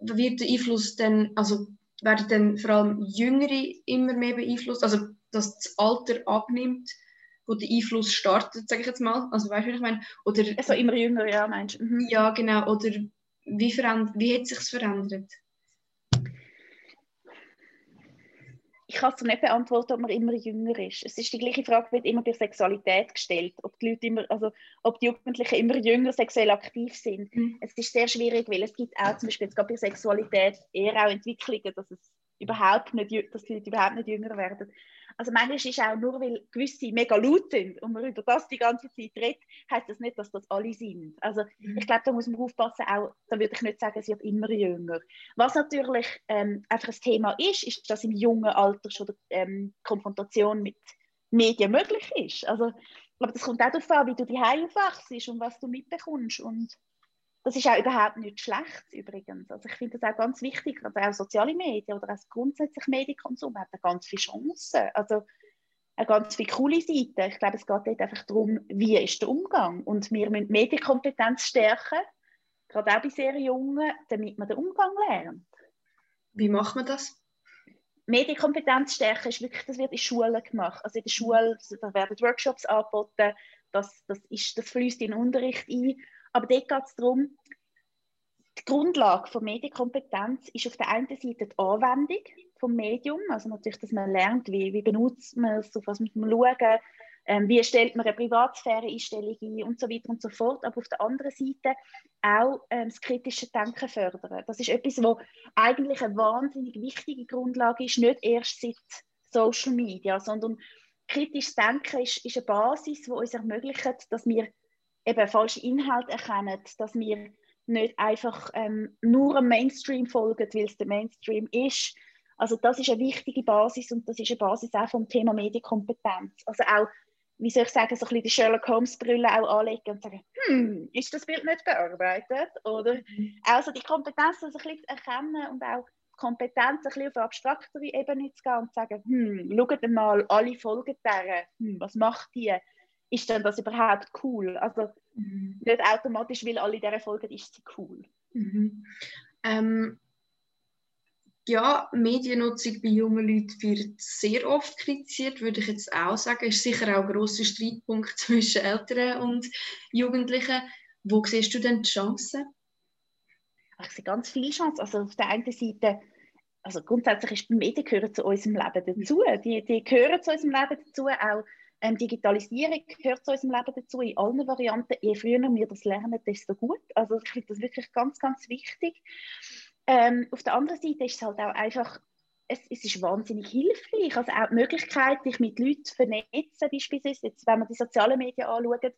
Wird der Einfluss dann, also werden dann vor allem Jüngere immer mehr beeinflusst, also dass das Alter abnimmt, wo der Einfluss startet, sage ich jetzt mal. Also weißt du, ich meine? Oder, also immer jünger, ja, meinst du? Mhm. Ja, genau. Oder wie, wie hat es sich verändert? ich kann es nicht beantworten, ob man immer jünger ist. Es ist die gleiche Frage, wird immer bei Sexualität gestellt, ob die Leute immer, also ob die Jugendlichen immer jünger sexuell aktiv sind. Mhm. Es ist sehr schwierig, weil es gibt auch zum Beispiel jetzt gerade bei Sexualität eher auch Entwicklungen, dass es überhaupt nicht, dass die Leute überhaupt nicht jünger werden. Also manchmal ist auch nur, weil gewisse mega laut sind und man über das die ganze Zeit redet, heißt das nicht, dass das alle sind. Also mhm. ich glaube, da muss man aufpassen, auch, da würde ich nicht sagen, es wird immer jünger. Was natürlich ähm, einfach ein Thema ist, ist, dass im jungen Alter schon die ähm, Konfrontation mit Medien möglich ist. Also ich glaube, das kommt auch darauf an, wie du die aufwachst und was du mitbekommst und das ist auch überhaupt nicht schlecht übrigens. Also ich finde das auch ganz wichtig, also auch soziale Medien oder auch grundsätzlich Medienkonsum hat ganz viele Chancen. Also eine ganz viele coole Seiten. Ich glaube, es geht dort einfach darum, wie ist der Umgang. Und wir müssen Medienkompetenz stärken, gerade auch bei sehr Jungen, damit man den Umgang lernt. Wie macht man das? Medienkompetenz stärken ist wirklich, das wird in Schulen gemacht. Also in der Schule da werden Workshops angeboten, das, das, ist, das fließt in den Unterricht ein aber dort geht es darum, die Grundlage von Medienkompetenz ist auf der einen Seite die Anwendung vom Medium, also natürlich, dass man lernt, wie, wie benutzt man es, auf was muss man schauen, ähm, wie stellt man eine Privatsphäre-Einstellung ein und so weiter und so fort. Aber auf der anderen Seite auch ähm, das kritische Denken fördern. Das ist etwas, was eigentlich eine wahnsinnig wichtige Grundlage ist, nicht erst seit Social Media, sondern kritisches Denken ist, ist eine Basis, die uns ermöglicht, dass wir eben falsche Inhalte erkennen, dass wir nicht einfach ähm, nur dem Mainstream folgen, weil es der Mainstream ist. Also das ist eine wichtige Basis und das ist eine Basis auch vom Thema Medienkompetenz. Also auch, wie soll ich sagen, so ein bisschen die Sherlock Holmes Brille auch anlegen und sagen, hm, ist das Bild nicht bearbeitet? Oder also die Kompetenz, das ein bisschen zu erkennen und auch Kompetenz ein bisschen auf abstraktere Ebene zu gehen und zu sagen, hm, schaut mal, alle folgen der, hm, was macht die? Ist denn das überhaupt cool? Also mhm. nicht automatisch, weil alle dieser folgen, ist sie cool. Mhm. Ähm, ja, Mediennutzung bei jungen Leuten wird sehr oft kritisiert, würde ich jetzt auch sagen. Ist sicher auch ein grosser Streitpunkt [LAUGHS] zwischen Eltern und Jugendlichen. Wo siehst du denn die Chancen? Ich sehe ganz viele Chancen. Also auf der einen Seite, also grundsätzlich ist die Medien gehören zu unserem Leben dazu. Die, die gehören zu unserem Leben dazu, auch ähm, Digitalisierung gehört zu unserem Leben dazu, in allen Varianten. Je früher wir das lernen, desto gut. Also ich finde das wirklich ganz, ganz wichtig. Ähm, auf der anderen Seite ist es halt auch einfach, es, es, ist wahnsinnig hilfreich. Also auch die Möglichkeit, dich mit Leuten zu vernetzen, beispielsweise, jetzt, wenn man die sozialen Medien anschaut,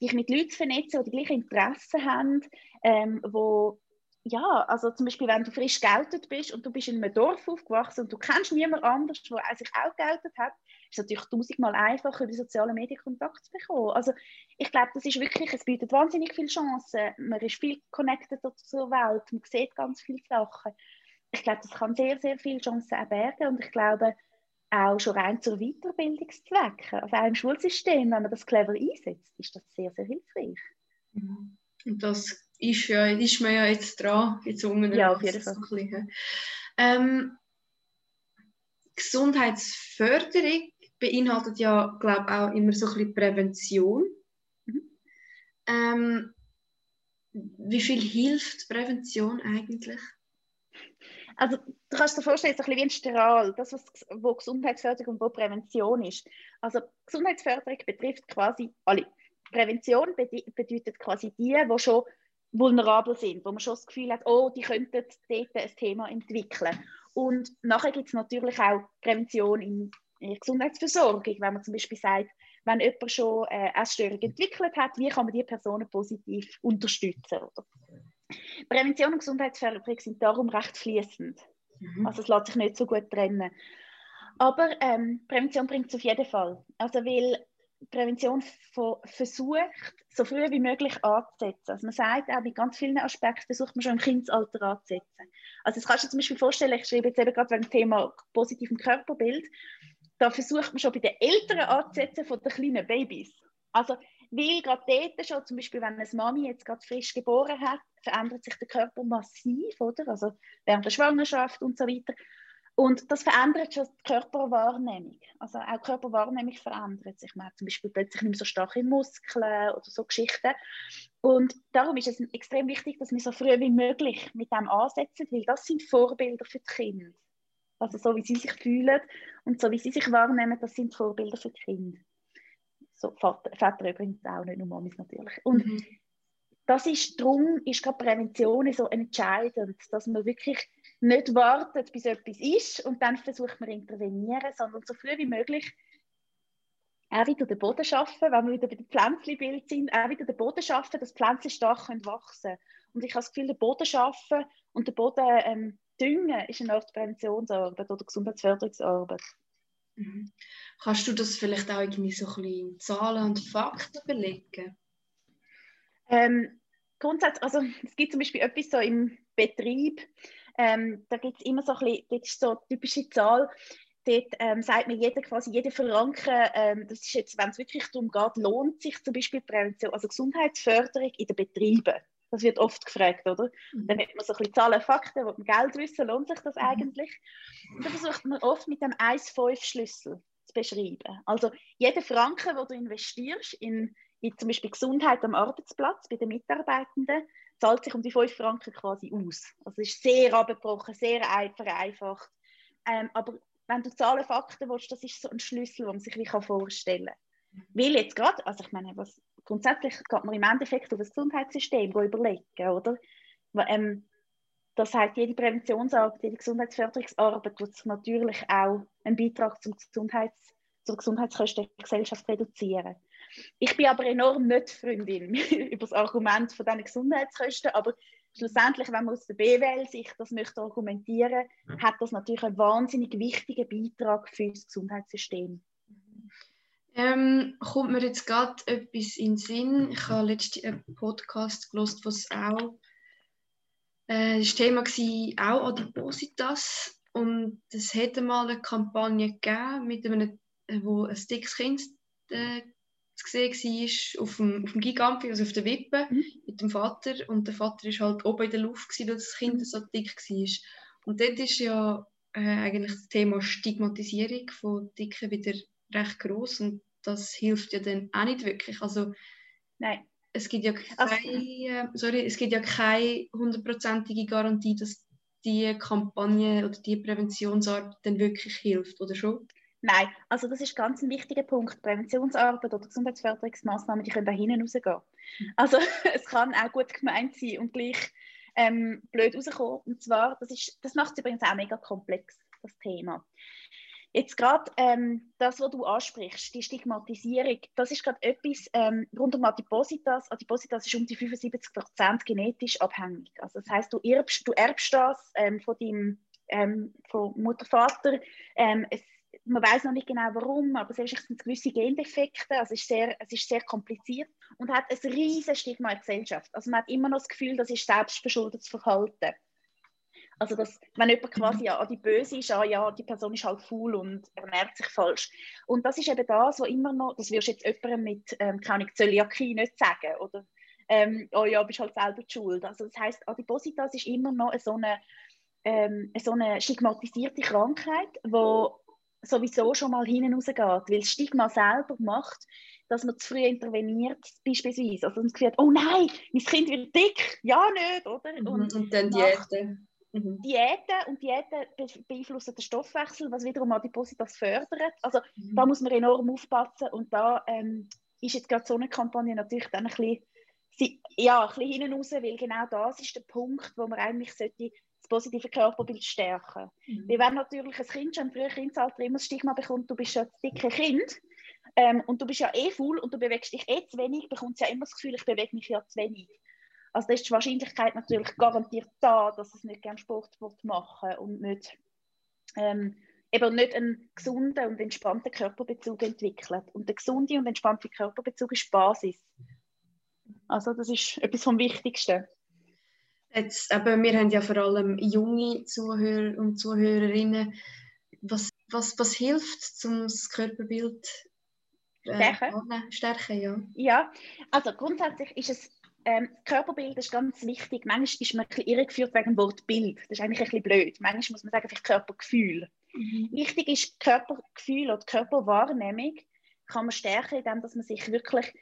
dich mit Leuten zu vernetzen, die die gleichen Interessen haben, ähm, wo ja, also zum Beispiel, wenn du frisch geoutet bist und du bist in einem Dorf aufgewachsen und du kennst niemand anders, der sich auch geoutet hat, ist natürlich tausendmal einfacher, über soziale Medien Kontakt zu bekommen. Also ich glaube, das ist wirklich, es bietet wahnsinnig viele Chancen. Man ist viel connected zur Welt, man sieht ganz viele Sachen. Ich glaube, das kann sehr, sehr viele Chancen erbergen und ich glaube, auch schon rein zur Weiterbildungszwecken, also auch im Schulsystem, wenn man das clever einsetzt, ist das sehr, sehr hilfreich. Mhm. Und das ist, ja, ist man ja jetzt dran, gezwungen. Ja, auf jeden Fall. Ähm, Gesundheitsförderung beinhaltet ja, glaube ich, auch immer so ein bisschen Prävention. Mhm. Ähm, wie viel hilft Prävention eigentlich? Also du kannst dir vorstellen, so ein bisschen wie ein Strahl, das, was, wo Gesundheitsförderung und wo Prävention ist. Also Gesundheitsförderung betrifft quasi alle. Prävention bedeutet quasi die, die schon vulnerabel sind, wo man schon das Gefühl hat, oh, die könnten dort ein Thema entwickeln. Und nachher gibt es natürlich auch Prävention in, in Gesundheitsversorgung, wenn man zum Beispiel sagt, wenn jemand schon äh, Essstörung entwickelt hat, wie kann man diese Personen positiv unterstützen? Oder? Prävention und Gesundheitsförderung sind darum recht fließend. Mhm. Also es lässt sich nicht so gut trennen. Aber ähm, Prävention bringt es auf jeden Fall. Also weil Prävention versucht, so früh wie möglich anzusetzen. Also man sagt auch, mit ganz vielen Aspekten versucht man schon im Kindesalter anzusetzen. Also das kannst du dir zum Beispiel vorstellen, ich schreibe jetzt eben gerade wegen dem Thema positiven Körperbild, da versucht man schon bei den Eltern anzusetzen von den kleinen Babys. Also weil gerade dort schon, zum Beispiel wenn eine Mami jetzt gerade frisch geboren hat, verändert sich der Körper massiv, oder? Also während der Schwangerschaft und so weiter. Und das verändert schon die Körperwahrnehmung. Also auch die Körperwahrnehmung verändert sich. Man hat zum Beispiel plötzlich nicht mehr so starke Muskeln oder so Geschichten. Und darum ist es extrem wichtig, dass wir so früh wie möglich mit dem ansetzen, weil das sind Vorbilder für die Kinder. Also so wie sie sich fühlen und so wie sie sich wahrnehmen, das sind Vorbilder für die Kinder. So Vater, Väter übrigens auch, nicht nur Mamis natürlich. Und mhm. das ist, darum ist gerade Prävention so entscheidend, dass man wirklich nicht wartet, bis etwas ist und dann versucht man intervenieren, sondern so früh wie möglich auch wieder den Boden schaffen, wenn wir wieder bei dem Pflänzchenbild sind, auch wieder den Boden schaffen, dass Pflänzchen stark wachsen können. Und ich habe das Gefühl, den Boden schaffen und den Boden ähm, düngen ist eine Art Präventionsarbeit oder Gesundheitsförderungsarbeit. Mhm. Kannst du das vielleicht auch irgendwie so ein bisschen Zahlen und Fakten belegen? Ähm, grundsätzlich, also [LAUGHS] es gibt zum Beispiel etwas so im Betrieb, ähm, da gibt es immer so ein bisschen, das ist so eine typische Zahl, dort ähm, sagt mir jeder quasi, jeder Franken, ähm, das ist jetzt, wenn es wirklich darum geht, lohnt sich zum Beispiel Prävention, also Gesundheitsförderung in den Betrieben. Das wird oft gefragt, oder? Mhm. Dann hat man so ein bisschen Zahlen, Fakten, wo man Geld wissen, lohnt sich das mhm. eigentlich? Und dann versucht man oft mit dem 1-5-Schlüssel zu beschreiben. Also jeder Franken, den du investierst in, in zum Beispiel Gesundheit am Arbeitsplatz bei den Mitarbeitenden, zahlt sich um die 5 Franken quasi aus. Also es ist sehr abgebrochen, sehr vereinfacht. Ähm, aber wenn du Zahlen, Fakten willst, das ist so ein Schlüssel, den man sich wie vorstellen kann. Mhm. Weil jetzt gerade, also ich meine, was, grundsätzlich geht man im Endeffekt auf das Gesundheitssystem überlegen, oder? Ähm, das heißt, jede Präventionsarbeit, jede Gesundheitsförderungsarbeit tut natürlich auch einen Beitrag zum Gesundheits, zur Gesundheitskosten der Gesellschaft reduzieren. Ich bin aber enorm nicht Freundin [LAUGHS] über das Argument von diesen Gesundheitskosten, aber schlussendlich, wenn man aus der BWL-Sicht das möchte argumentieren, hat das natürlich einen wahnsinnig wichtigen Beitrag für das Gesundheitssystem. Ähm, kommt mir jetzt gerade etwas in den Sinn. Ich habe letztens einen Podcast gelesen, was auch äh, das Thema war, auch Adipositas. Und es hätte mal eine Kampagne gegeben, mit einem, äh, wo ein dickes Kind äh, zu sehen war, auf dem, auf dem Gigampfi, also auf der Wippe, mhm. mit dem Vater. Und der Vater war halt oben in der Luft, gewesen, weil das Kind so dick war. Und dort ist ja äh, eigentlich das Thema Stigmatisierung von Dicken wieder recht groß und das hilft ja dann auch nicht wirklich. Also, Nein. Es gibt ja keine, also, sorry, es gibt ja keine hundertprozentige Garantie, dass die Kampagne oder die Präventionsarbeit dann wirklich hilft, oder schon? Nein, also das ist ganz ein wichtiger Punkt. Präventionsarbeit oder Gesundheitsförderungsmaßnahmen, die können da hinten rausgehen. Mhm. Also [LAUGHS] es kann auch gut gemeint sein und gleich ähm, blöd rauskommen. Und zwar, das, ist, das macht es übrigens auch mega komplex, das Thema. Jetzt gerade ähm, das, was du ansprichst, die Stigmatisierung, das ist gerade etwas ähm, rund um Adipositas. Adipositas ist um die 75 Prozent genetisch abhängig. Also das heißt, du erbst, du erbst das ähm, von deinem ähm, von Mutter, Vater. Ähm, es, man weiß noch nicht genau warum, aber es sind gewisse Gendefekte. Also es ist, sehr, es ist sehr kompliziert und hat ein riesiges Stigma in der Gesellschaft. Also man hat immer noch das Gefühl, das ist selbstverschuldetes Verhalten. Also, dass, wenn jemand quasi an die Böse ist, ah, ja, die Person ist halt faul und ernährt sich falsch. Und das ist eben das, was immer noch, das wirst du jetzt jemandem mit, ähm, keine Zöliakie nicht sagen, oder, ähm, oh ja, bist halt selber die Schuld. Also, das heisst, Adipositas ist immer noch so eine, ähm, so eine stigmatisierte Krankheit, die sowieso schon mal hinten rausgeht, weil das Stigma selber macht, dass man zu früh interveniert, beispielsweise. Also das Gefühl, oh nein, mein Kind wird dick, ja nicht, oder? Mhm, und, und dann Diäten mhm. Diäten und Diäten beeinflussen den Stoffwechsel, was wiederum Adipositas fördert. Also mhm. da muss man enorm aufpassen und da ähm, ist jetzt gerade so eine Kampagne natürlich dann ein bisschen, ja, ein bisschen hinten raus, weil genau das ist der Punkt, wo man eigentlich sollte das positive Körperbild stärken. Mhm. Weil wenn natürlich ein Kind schon im frühen Kindsalter immer das Stigma bekommt, du bist ja ein dickes Kind ähm, und du bist ja eh faul und du bewegst dich eh zu wenig, bekommst ja immer das Gefühl, ich bewege mich ja zu wenig. Also da ist die Wahrscheinlichkeit natürlich garantiert da, dass es nicht gerne Sport machen und nicht, ähm, eben nicht einen gesunden und entspannten Körperbezug entwickelt. Und der gesunde und entspannte Körperbezug ist Basis. Also das ist etwas vom Wichtigsten. Jetzt, eben, wir haben ja vor allem junge Zuhörer und Zuhörerinnen. Was, was, was hilft, um das Körperbild äh, stärken? stärken ja. ja, also grundsätzlich ist es ähm, Körperbild ist ganz wichtig. Manchmal ist man ein bisschen irregeführt wegen dem Wort Bild. Das ist eigentlich ein bisschen blöd. Manchmal muss man sagen, vielleicht Körpergefühl. Mhm. Wichtig ist Körpergefühl oder Körperwahrnehmung kann man stärken, indem dass man sich wirklich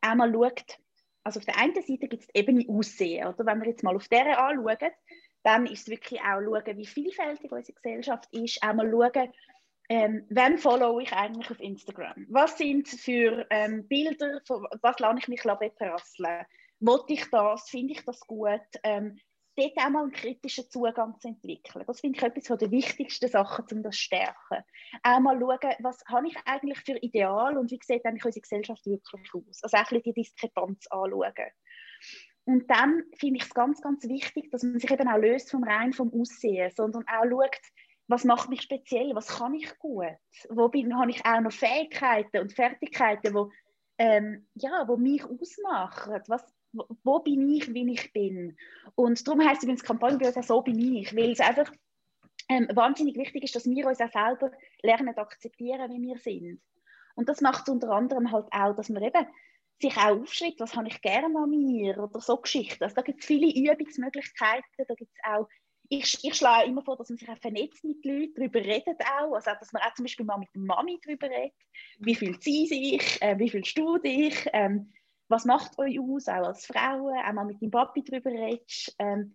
einmal schaut. Also auf der einen Seite gibt es eben Aussehen. Oder? Wenn wir jetzt mal auf der anschauen, dann ist es wirklich auch schauen, wie vielfältig unsere Gesellschaft ist. Einmal schauen, ähm, wen follow ich eigentlich auf Instagram? Was sind für ähm, Bilder, was lasse ich mich beprasseln? Wollte ich das? Finde ich das gut? Ähm, dort auch mal einen kritischen Zugang zu entwickeln. Das finde ich etwas der wichtigsten Sachen, um das zu stärken. Auch mal schauen, was habe ich eigentlich für Ideal und wie sieht eigentlich unsere Gesellschaft wirklich aus? Also auch ein die Diskrepanz anschauen. Und dann finde ich es ganz, ganz wichtig, dass man sich eben auch löst vom rein vom Aussehen, sondern auch schaut, was macht mich speziell, was kann ich gut, wo habe ich auch noch Fähigkeiten und Fertigkeiten, wo, ähm, ja, wo mich ausmachen, was, wo bin ich, wie ich bin. Und darum heißt übrigens Kampagnenbild auch so bin ich, weil es einfach ähm, wahnsinnig wichtig ist, dass wir uns auch selber lernen akzeptieren, wie wir sind. Und das macht es unter anderem halt auch, dass man eben sich auch aufschreibt, was habe ich gerne an mir oder so Geschichten. Also da gibt es viele Übungsmöglichkeiten, da gibt es auch ich, ich schlage immer vor, dass man sich auch vernetzt mit Leuten, darüber redet auch, also dass man auch zum Beispiel mal mit der Mami darüber redet, wie fühlt sie sich, äh, wie fühlst du dich, ähm, was macht euch aus, auch als Frauen, auch mal mit dem Papi darüber redest. Ähm,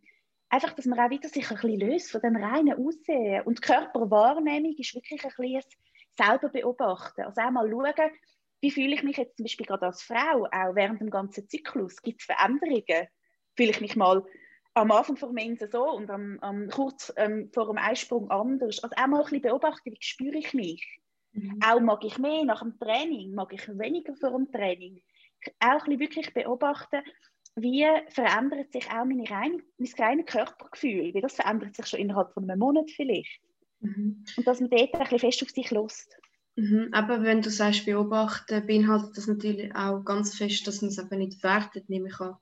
einfach, dass man auch wieder sich ein bisschen löst von dem reinen Aussehen. Und Körperwahrnehmung ist wirklich ein bisschen selber beobachten. Also auch mal schauen, wie fühle ich mich jetzt zum Beispiel gerade als Frau, auch während dem ganzen Zyklus. Gibt es Veränderungen? Fühle ich mich mal am Anfang vor dem Mensen so und am, am kurz ähm, vor dem Eisprung anders. Also auch mal ein bisschen beobachten, wie spüre ich mich. Mhm. Auch mag ich mehr nach dem Training, mag ich weniger vor dem Training auch ein wirklich beobachten, wie verändert sich auch meine reine, mein reine Körpergefühl, wie das verändert sich schon innerhalb von einem Monat vielleicht. Mhm. Und dass man dort ein bisschen fest auf sich lässt. Mhm. Aber wenn du sagst beobachten, beinhaltet das natürlich auch ganz fest, dass man es eben nicht wertet, nehme ich an.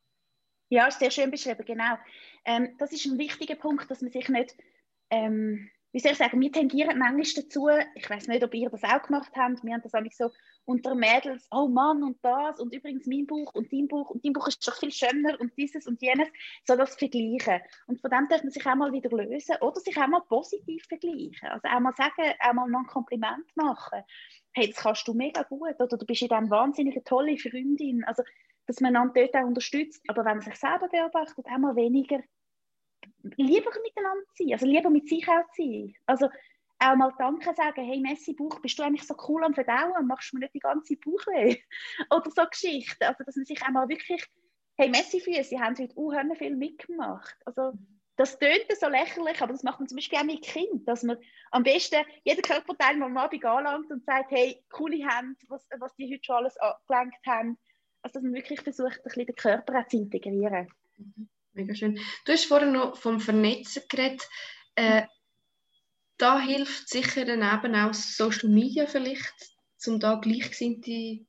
Ja, sehr schön beschrieben, genau. Ähm, das ist ein wichtiger Punkt, dass man sich nicht ähm, wie soll ich sagen, wir tendieren manchmal dazu, ich weiß nicht, ob ihr das auch gemacht habt, wir haben das nämlich so unter Mädels, oh Mann und das und übrigens mein Buch und dein Buch und dein Buch ist doch viel schöner und dieses und jenes, so das vergleichen. Und von dem darf man sich auch mal wieder lösen oder sich auch mal positiv vergleichen. Also auch mal sagen, auch mal noch ein Kompliment machen. Hey, das kannst du mega gut oder du bist in diesem wahnsinnig tolle Freundin. Also, dass man einander dort auch unterstützt. Aber wenn man sich selber beobachtet, auch mal weniger lieber miteinander sein, also lieber mit sich auch sein. Also auch mal Danke sagen, hey Messi Bauch, bist du eigentlich so cool am Verdauen, machst du mir nicht die ganze Bauchweh? [LAUGHS] Oder so Geschichten, also dass man sich auch mal wirklich, hey Messi Füße, sie haben heute auch viel mitgemacht. Also das tönt so lächerlich, aber das macht man zum Beispiel auch mit Kind, dass man am besten jeden Körperteil mal am Abend anlangt und sagt, hey, coole Hände, was, was die heute schon alles gelenkt haben. Also dass man wirklich versucht, ein bisschen den Körper auch zu integrieren. Mhm. Mega schön. Du hast vorhin noch vom Vernetzen geredet. Äh, da hilft sicher dann eben auch Social Media vielleicht, um da Gleichgesinnte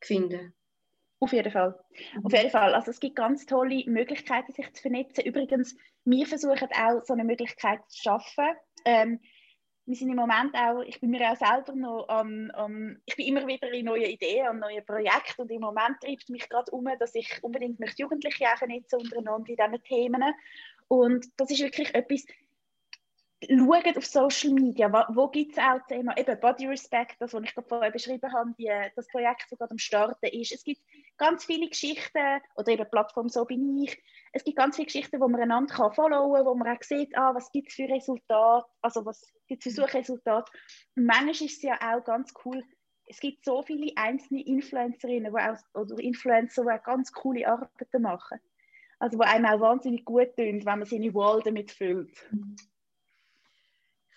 zu finden. Auf jeden Fall. Auf jeden Fall. Also es gibt ganz tolle Möglichkeiten, sich zu vernetzen. Übrigens, wir versuchen auch so eine Möglichkeit zu schaffen. Ähm, wir sind im Moment auch, ich bin mir auch selber noch an, an ich bin immer wieder in neuen Ideen, an neuen Projekten und im Moment treibt mich gerade um, dass ich unbedingt möchte Jugendliche auch vernetzen untereinander in diesen Themen und das ist wirklich etwas, schaut auf Social Media, wo, wo gibt es auch Thema, eben Body Respect, das, was ich vorher beschrieben habe, die, das Projekt, das gerade am Starten ist. Es gibt ganz viele Geschichten oder eben Plattform «So bin ich». es gibt ganz viele Geschichten, wo man einander kann followen kann, wo man auch sieht, ah, was gibt es für Resultate, also was gibt es für Suchresultate. Und manchmal ist es ja auch ganz cool, es gibt so viele einzelne Influencerinnen die auch, oder Influencer, die auch ganz coole Arbeiten machen. Also, die einem auch wahnsinnig gut tun, wenn man seine Wall damit füllt. Ich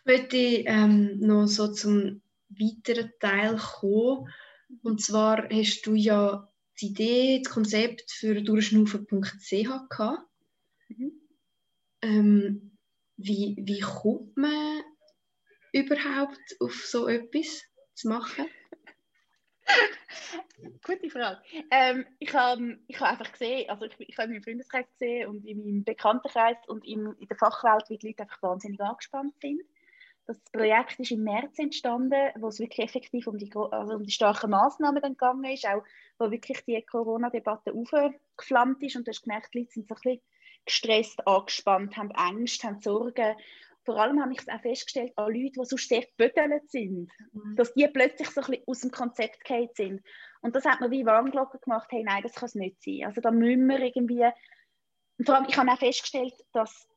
möchte ähm, noch so zum weiteren Teil kommen. Und zwar hast du ja die Idee, das Konzept für durchschnaufen.ch gehabt. Mhm. Ähm, wie, wie kommt man überhaupt auf so etwas zu machen? [LAUGHS] Gute Frage. Ähm, ich habe ich hab einfach gesehen, also ich, ich habe in meinem Freundeskreis gesehen und in meinem Bekanntenkreis und in, in der Fachwelt, wie die Leute einfach wahnsinnig angespannt sind. Das Projekt ist im März entstanden, wo es wirklich effektiv um die, also um die starken Massnahmen dann gegangen ist, auch wo wirklich die Corona-Debatte aufgeflammt ist und du hast gemerkt, die Leute sind so ein bisschen gestresst, angespannt, haben Angst, haben Sorgen vor allem habe ich es auch festgestellt an Leuten, die sonst sehr gebötelt sind, mhm. dass die plötzlich so ein bisschen aus dem Konzept gefallen sind. Und das hat mir wie Warnglocken gemacht, hey, nein, das kann es nicht sein. Also da müssen wir irgendwie, und vor allem, ich habe auch festgestellt, dass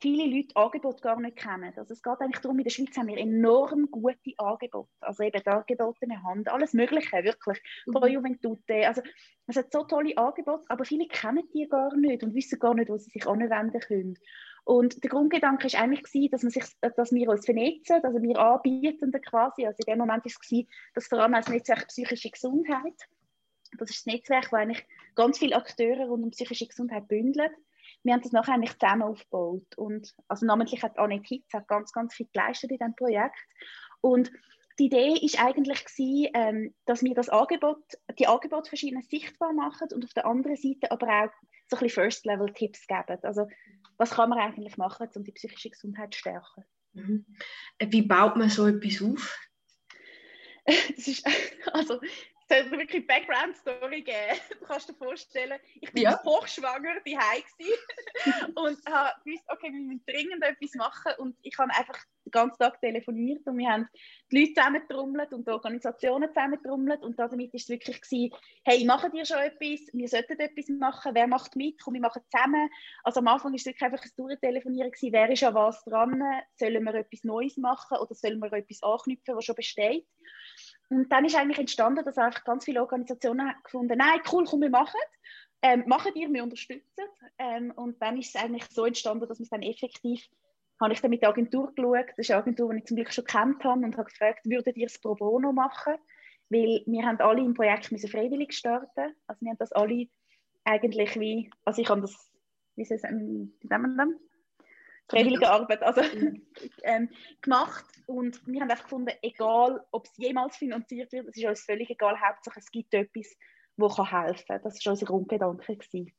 viele Leute Angebote gar nicht kennen. Also es geht eigentlich darum, in der Schweiz haben wir enorm gute Angebote. Also eben dargebotene Hand, alles Mögliche, wirklich. Mhm. Pro Juventute. Also es hat so tolle Angebote, aber viele kennen die gar nicht und wissen gar nicht, wo sie sich anwenden können. Und der Grundgedanke war eigentlich, gewesen, dass, man sich, dass wir uns vernetzen, also wir anbieten quasi. Also in dem Moment war es, dass vor allem als Netzwerk psychische Gesundheit, das ist das Netzwerk, das eigentlich ganz viele Akteure rund um psychische Gesundheit bündelt. Wir haben das nachher eigentlich zusammen aufgebaut. Und, also namentlich hat Annette Hitz hat ganz, ganz viel geleistet in diesem Projekt. Und die Idee ist eigentlich gewesen, ähm, dass wir das Angebot, die Angebote verschiedene sichtbar machen und auf der anderen Seite aber auch so ein bisschen First-Level-Tipps geben. Also was kann man eigentlich machen, um die psychische Gesundheit zu stärken. Mhm. Wie baut man so etwas auf? [LAUGHS] das ist, [LAUGHS] also, es soll wirklich Background-Story geben. [LAUGHS] Du kannst dir vorstellen, ich bin ja. hochschwanger daheim [LAUGHS] und habe gewusst, okay, wir müssen dringend etwas machen und ich habe einfach den ganzen Tag telefoniert und wir haben die Leute zusammentrommelt und die Organisationen zusammentrommelt und damit war es wirklich gewesen, hey, machen dir schon etwas? Wir sollten etwas machen. Wer macht mit? Komm, wir machen zusammen. Also am Anfang war es wirklich einfach ein Durchtelefonieren gewesen, wer ist an was dran? Sollen wir etwas Neues machen oder sollen wir etwas anknüpfen, was schon besteht? Und dann ist eigentlich entstanden, dass einfach ganz viele Organisationen gefunden nein, cool, komm, wir machen ähm, machen ihr, wir unterstützen. Ähm, und dann ist es eigentlich so entstanden, dass wir es dann effektiv habe ich dann mit der Agentur geschaut. Das ist eine Agentur, die ich zum Glück schon kennt habe und habe gefragt, würdet ihr es pro bono machen? Weil wir haben alle im Projekt müssen freiwillig starten. Also wir haben das alle eigentlich wie, also ich habe das, wie soll ich sagen, wie nennen wir das? Freiwillige Arbeit also, ähm, gemacht und wir haben einfach gefunden, egal ob es jemals finanziert wird, es ist uns völlig egal, Hauptsache es gibt etwas, das helfen kann. Das war unser Grundgedanke. Gewesen.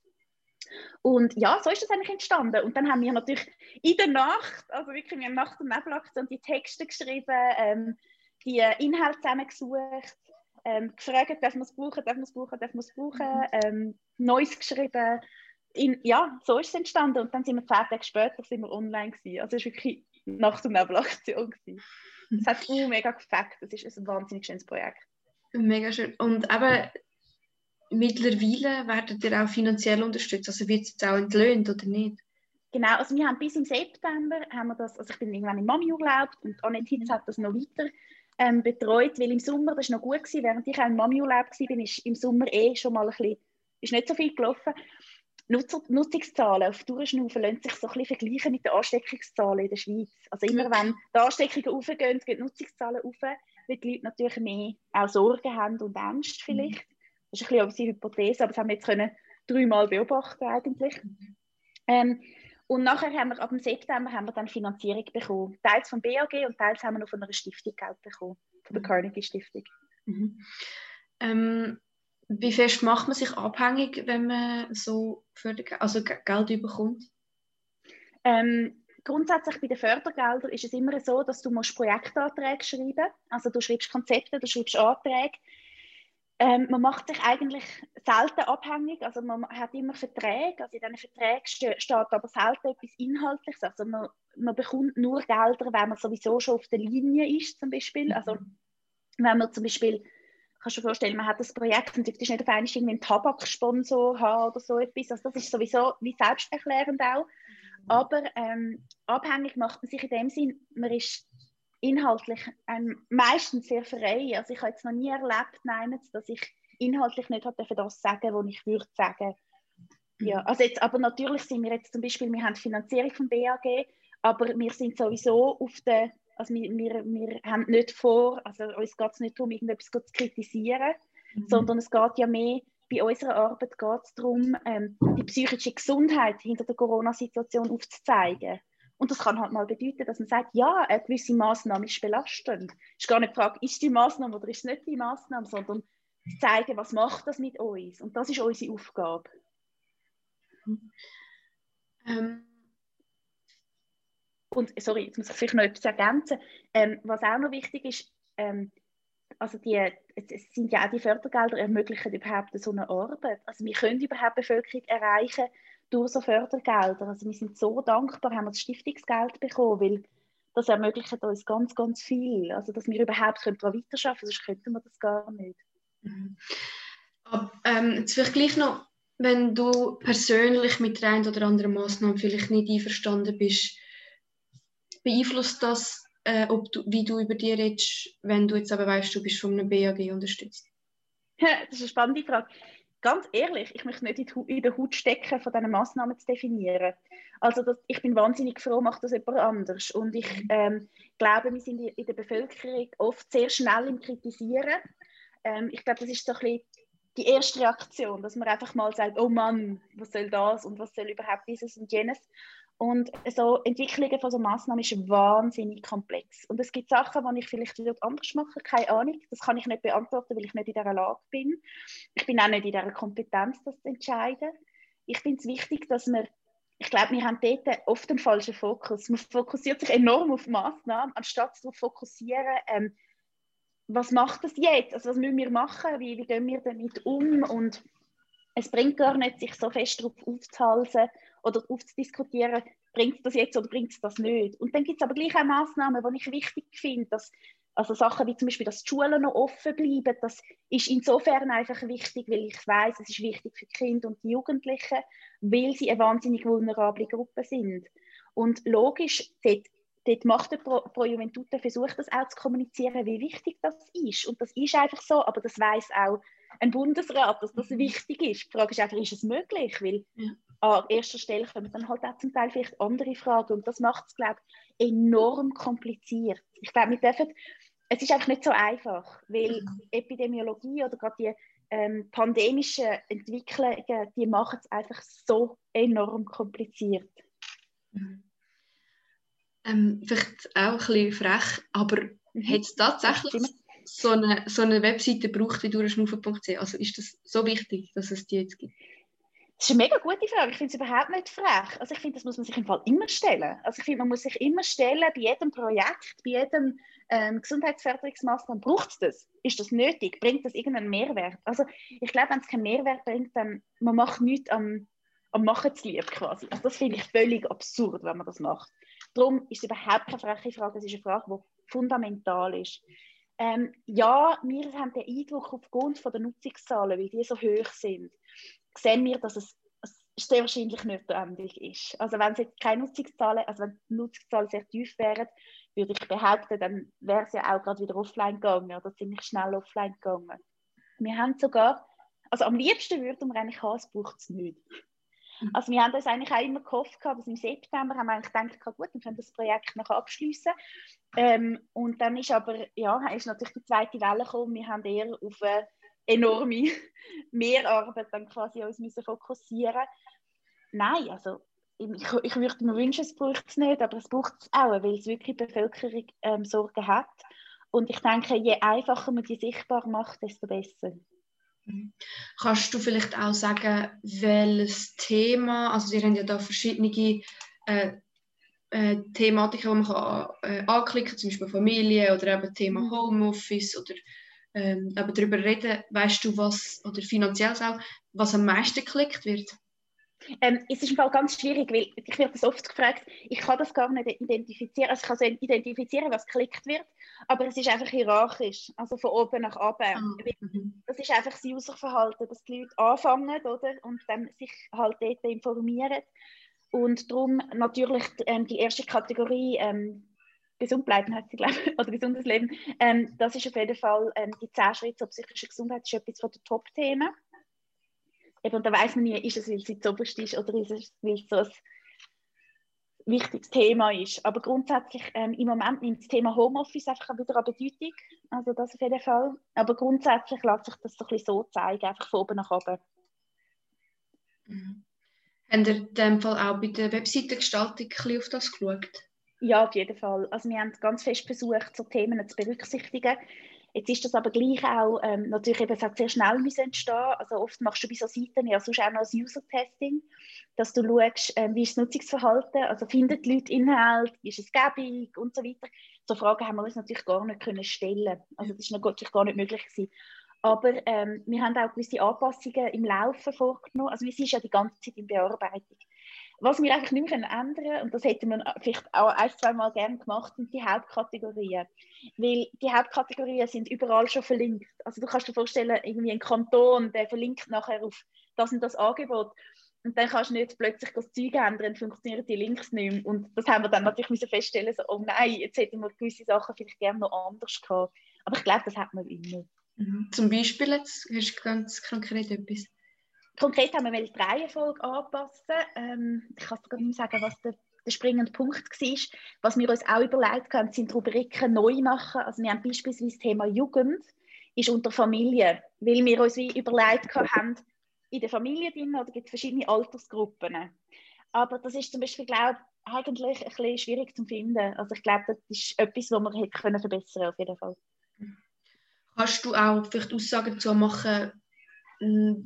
Und ja, so ist das eigentlich entstanden. Und dann haben wir natürlich in der Nacht, also wirklich, wir haben Nacht- und Nebelaktion die Texte geschrieben, ähm, die Inhalte zusammengesucht, ähm, gefragt, darf man es brauchen, darf man es brauchen, darf man es brauchen, mhm. ähm, Neues geschrieben. In, ja, so ist es entstanden. Und dann sind wir zehn Tage später sind wir online gewesen. Also es war wirklich Nacht- und Nebelaktion. Es hat [LAUGHS] uh, mega gefällt. Es ist ein wahnsinnig schönes Projekt. Mega schön. Und eben mittlerweile werdet ihr auch finanziell unterstützt. Also wird es jetzt auch entlöhnt oder nicht? Genau, also wir haben bis im September haben wir das, also ich bin irgendwann im Mami-Urlaub und Annette Hitz hat das noch weiter ähm, betreut, weil im Sommer, das war noch gut gewesen, während ich auch im Mami-Urlaub war, ist im Sommer eh schon mal ein bisschen, ist nicht so viel gelaufen. Nutzer, Nutzungszahlen auf Durchschnaufen lassen sich so ein bisschen vergleichen mit den Ansteckungszahlen in der Schweiz. Also immer wenn die Ansteckungen aufgehen, gehen die Nutzungszahlen auf, weil die Leute natürlich mehr auch Sorgen haben und Angst vielleicht. Das ist ein bisschen unsere Hypothese, aber das haben wir jetzt können dreimal beobachten eigentlich. Ähm, und nachher haben wir ab dem September haben wir dann Finanzierung bekommen. Teils vom BAG und teils haben wir noch von einer Stiftung Geld bekommen, von der mhm. Carnegie Stiftung. Mhm. Ähm, wie fest macht man sich abhängig, wenn man so Förder also Geld bekommt? Ähm, grundsätzlich bei den Fördergeldern ist es immer so, dass du musst Projektanträge schreiben musst. Also du schreibst Konzepte, du schreibst Anträge. Ähm, man macht sich eigentlich selten abhängig, also man hat immer Verträge, also in diesen Verträgen steht aber selten etwas Inhaltliches, also man, man bekommt nur Gelder, wenn man sowieso schon auf der Linie ist zum Beispiel, also wenn man zum Beispiel kannst du dir vorstellen, man hat das Projekt und du nicht auf einmal irgendwie einen Tabaksponsor haben oder so etwas. Also das ist sowieso wie selbsterklärend auch. Mhm. Aber ähm, abhängig macht man sich in dem Sinn, man ist inhaltlich ähm, meistens sehr frei. Also ich habe jetzt noch nie erlebt, nein, dass ich inhaltlich nicht hat das sagen, was ich würde sagen. Ja, mhm. also jetzt, aber natürlich sind wir jetzt zum Beispiel, wir haben die Finanzierung vom BAG, aber wir sind sowieso auf der also wir, wir, wir haben nicht vor, also uns geht es nicht darum, irgendetwas zu kritisieren, mhm. sondern es geht ja mehr, bei unserer Arbeit geht es darum, ähm, die psychische Gesundheit hinter der Corona-Situation aufzuzeigen. Und das kann halt mal bedeuten, dass man sagt, ja, eine gewisse Maßnahme ist belastend. Es ist gar nicht die Frage, ist die Maßnahme oder ist es nicht die Maßnahme, sondern zu zeigen, was macht das mit uns. Und das ist unsere Aufgabe. Ähm, und sorry, jetzt muss ich vielleicht noch etwas ergänzen. Ähm, was auch noch wichtig ist, ähm, also die, es sind ja auch die Fördergelder ermöglichen überhaupt so eine Arbeit. Also wir können überhaupt Bevölkerung erreichen durch so Fördergelder. Also wir sind so dankbar, haben wir das Stiftungsgeld bekommen, weil das ermöglicht uns ganz, ganz viel. Also dass wir überhaupt daran weiterarbeiten können, sonst könnten wir das gar nicht. Mhm. Aber, ähm, jetzt vielleicht gleich noch, wenn du persönlich mit der einen oder anderen Maßnahme vielleicht nicht einverstanden bist, beeinflusst das, äh, ob du, wie du über dich redest, wenn du jetzt aber weißt, du bist von einem BAG unterstützt? das ist eine spannende Frage. Ganz ehrlich, ich möchte nicht in, in der Haut stecken, von diesen Massnahmen zu definieren. Also das, ich bin wahnsinnig froh, macht das jemand anders. Und ich ähm, glaube, wir sind in der Bevölkerung oft sehr schnell im Kritisieren. Ähm, ich glaube, das ist so ein bisschen die erste Reaktion, dass man einfach mal sagt, oh Mann, was soll das und was soll überhaupt dieses und jenes. Und so Entwicklungen von so Massnahmen ist wahnsinnig komplex. Und es gibt Sachen, die ich vielleicht anders machen keine Ahnung. Das kann ich nicht beantworten, weil ich nicht in dieser Lage bin. Ich bin auch nicht in dieser Kompetenz, das zu entscheiden. Ich finde es wichtig, dass wir, ich glaube, wir haben dort oft einen falschen Fokus. Man fokussiert sich enorm auf Massnahmen, anstatt zu fokussieren, ähm, was macht das jetzt? Also was müssen wir machen? Wie, wie gehen wir damit um? Und es bringt gar nicht, sich so fest darauf aufzuhalten oder aufzudiskutieren, bringt es das jetzt oder bringt es das nicht. Und dann gibt es aber gleich auch Massnahmen, die ich wichtig finde, dass also Sachen wie zum Beispiel, dass die Schulen noch offen bleiben, das ist insofern einfach wichtig, weil ich weiß, es ist wichtig für die Kinder und die Jugendlichen, weil sie eine wahnsinnig vulnerable Gruppe sind. Und logisch, dort, dort macht der Pro, Pro Juventute versucht das auch zu kommunizieren, wie wichtig das ist. Und das ist einfach so, aber das weiß auch ein Bundesrat, dass das mhm. wichtig ist. Die Frage ist einfach, ist es möglich? Weil ja an erster Stelle kommen dann halt auch zum Teil vielleicht andere Fragen und das macht es, glaube ich, enorm kompliziert. Ich glaube, wir dürfen, es ist einfach nicht so einfach, weil mhm. Epidemiologie oder gerade die ähm, pandemischen Entwicklungen, die machen es einfach so enorm kompliziert. Mhm. Ähm, vielleicht auch ein bisschen frech, aber mhm. hat es tatsächlich so eine, so eine Webseite gebraucht wie durchschnaufen.ch? Also ist das so wichtig, dass es die jetzt gibt? Das ist eine mega gute Frage. Ich finde es überhaupt nicht frech. Also ich finde, das muss man sich im Fall immer stellen. Also ich finde, man muss sich immer stellen, bei jedem Projekt, bei jedem ähm, Gesundheitsförderungsmaßnahme, braucht es das? Ist das nötig? Bringt das irgendeinen Mehrwert? Also ich glaube, wenn es keinen Mehrwert bringt, dann man macht nichts am, am Machen zu lieb quasi. Also das finde ich völlig absurd, wenn man das macht. Darum ist es überhaupt keine freche Frage, es ist eine Frage, die fundamental ist. Ähm, ja, wir haben den Eindruck aufgrund von der Nutzungszahlen, weil die so hoch sind, sehen wir, dass es sehr wahrscheinlich nicht notwendig ist. Also wenn es jetzt keine Nutzungszahlen, also wenn die Nutzungszahlen sehr tief wären, würde ich behaupten, dann wäre es ja auch gerade wieder offline gegangen oder ziemlich schnell offline gegangen. Wir haben sogar, also am liebsten würden wir eigentlich haben, es braucht es nicht. Mhm. Also wir haben das eigentlich auch immer gehofft, dass im September haben wir eigentlich gedacht, gut, dann können wir das Projekt noch abschließen. Ähm, und dann ist aber, ja, ist natürlich die zweite Welle gekommen. Wir haben eher auf eine enorme [LAUGHS] Mehrarbeit dann quasi uns müssen fokussieren Nein, also ich, ich würde mir wünschen, es braucht es nicht, aber es braucht es auch, weil es wirklich die Bevölkerung ähm, Sorgen hat. Und ich denke, je einfacher man die sichtbar macht, desto besser. Mhm. Kannst du vielleicht auch sagen, welches Thema, also wir haben ja da verschiedene äh, äh, Thematiken, die man kann, äh, anklicken kann, zum Beispiel Familie oder eben Thema mhm. Homeoffice oder ähm, aber darüber reden, weißt du was, oder finanziell auch, was am meisten geklickt wird? Ähm, es ist im Fall ganz schwierig, weil ich werde das oft gefragt, ich kann das gar nicht identifizieren. Also ich kann so identifizieren, was geklickt wird, aber es ist einfach hierarchisch, also von oben nach unten. Mhm. Das ist einfach das Userverhalten, dass die Leute anfangen oder, und dann sich halt dort informieren. Und darum natürlich ähm, die erste Kategorie, ähm, gesund bleiben, hat sie, glaube ich, [LAUGHS] oder gesundes Leben, ähm, das ist auf jeden Fall ähm, die 10 Schritte zur psychischen Gesundheit, ist etwas von den Top-Themen. Eben, da weiß man nie, ist es, weil sie zuoberst ist oder ist es, weil es so ein wichtiges Thema ist. Aber grundsätzlich, ähm, im Moment nimmt das Thema Homeoffice einfach wieder an Bedeutung. Also das auf jeden Fall. Aber grundsätzlich lässt sich das so ein bisschen so zeigen, einfach von oben nach oben. Mhm. Habt ihr in dem Fall auch bei der Webseitengestaltung auf das geschaut? Ja, auf jeden Fall. Also wir haben ganz fest versucht, so Themen zu berücksichtigen. Jetzt ist das aber gleich auch, ähm, natürlich eben, es sehr schnell müssen entstehen. Also oft machst du bei so Seiten ja sonst auch noch ein User-Testing, dass du schaust, ähm, wie ist das Nutzungsverhalten, also finden die Leute Inhalt, ist es gäbig und so weiter. So Fragen haben wir uns natürlich gar nicht können stellen. Also das ist natürlich gar nicht möglich gewesen. Aber ähm, wir haben auch gewisse Anpassungen im Laufen vorgenommen. Also wir sind ja die ganze Zeit in Bearbeitung. Was wir einfach nicht mehr ändern können, und das hätte man vielleicht auch ein, zwei Mal gerne gemacht, sind die Hauptkategorien. Weil die Hauptkategorien sind überall schon verlinkt. Also du kannst dir vorstellen, irgendwie ein Kanton, der verlinkt nachher auf das und das Angebot. Und dann kannst du nicht plötzlich das Zeug ändern, funktionieren die Links nicht mehr. Und das haben wir dann natürlich müssen feststellen, so, oh nein, jetzt hätten wir gewisse Sachen vielleicht gerne noch anders gehabt. Aber ich glaube, das hat man immer. Mhm. Zum Beispiel jetzt, hast du ganz konkret etwas? Konkret haben wir die Reihenfolge anpassen. Ähm, ich kann gar nicht sagen, was der, der springende Punkt war. Was wir uns auch überlegt haben, sind Rubriken neu machen. Also wir haben beispielsweise das Thema Jugend ist unter Familie, weil wir uns wie überlegt haben, in der Familie drin oder gibt es verschiedene Altersgruppen. Aber das ist zum Beispiel, glaube ich, eigentlich ein bisschen schwierig zu finden. Also ich glaube, das ist etwas, was man hätte können auf jeden Fall. Kannst du auch vielleicht Aussagen dazu machen, in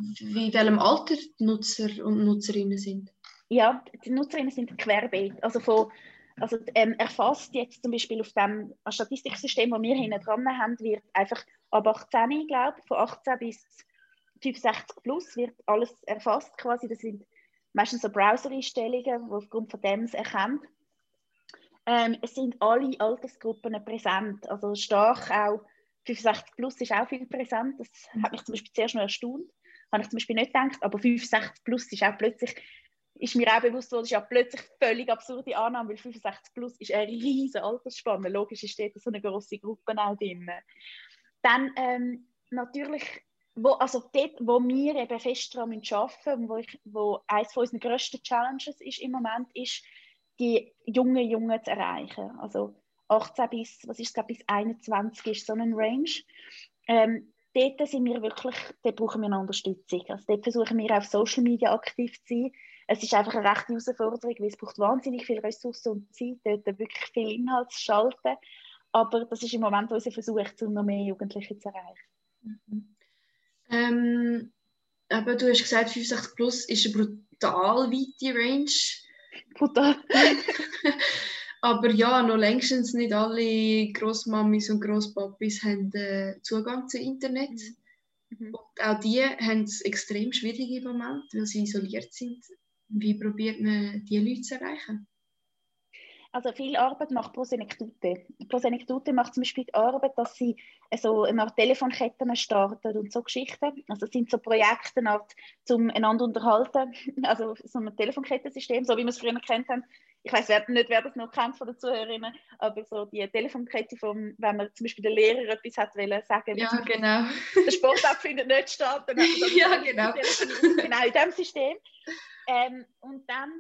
welchem Alter die Nutzer und Nutzerinnen sind? Ja, die Nutzerinnen sind querbeet. Also, von, also ähm, erfasst jetzt zum Beispiel auf dem Statistiksystem, das wir hinten dran haben, wird einfach ab 18, glaube von 18 bis 65 plus wird alles erfasst quasi. Das sind meistens so Browser-Einstellungen, die aufgrund von dem erkennt. Ähm, es sind alle Altersgruppen präsent, also stark auch 65 plus ist auch viel präsent. Das hat mich zum Beispiel zuerst noch erstaunt. Habe ich zum Beispiel nicht gedacht. Aber 65 plus ist auch plötzlich, ist mir auch bewusst worden, ist ja plötzlich völlig absurde Annahme, weil 65 plus ist eine riesige Altersspanne. Logisch ist dort so eine große Gruppe auch drin. Dann ähm, natürlich, wo, also dort, wo wir eben fest daran arbeiten wo, ich, wo eines von unseren grössten Challenges ist im Moment, ist, die jungen Jungen zu erreichen. Also 18 bis, was ist es, bis 21 ist so ein Range. Ähm, dort sind wir wirklich, dort brauchen wir eine Unterstützung. Also dort versuchen wir auf Social Media aktiv zu sein. Es ist einfach eine rechte Herausforderung, weil es braucht wahnsinnig viel Ressourcen und Zeit, dort wirklich viel Inhalt zu schalten. Aber das ist im Moment unser Versuch, um noch mehr Jugendliche zu erreichen. Mhm. Ähm, aber du hast gesagt, 65 plus ist eine brutal weite Range. Brutal. [LAUGHS] Aber ja, noch längstens nicht alle Großmamis und Großpapis haben äh, Zugang zu Internet. Mhm. Und auch die haben es extrem schwierig im Moment, weil sie isoliert sind. Wie probiert man, diese Leute zu erreichen? Also viel Arbeit macht Prosenektute. Prosenektute macht zum Beispiel die Arbeit, dass sie so eine Art Telefonketten starten und so Geschichten. Also es sind so Projekte, eine Art, zum einander unterhalten. [LAUGHS] Also so ein Telefonkettensystem, so wie wir es früher kennt haben, ich weiß nicht, wer das noch kennt von den Zuhörerinnen, aber so die Telefonkette, vom, wenn man zum Beispiel der Lehrer etwas hat wollen, sagen Ja, genau. Der Sportart findet nicht statt. Dann [LAUGHS] ja, genau. Genau, in diesem System. Ähm, und dann,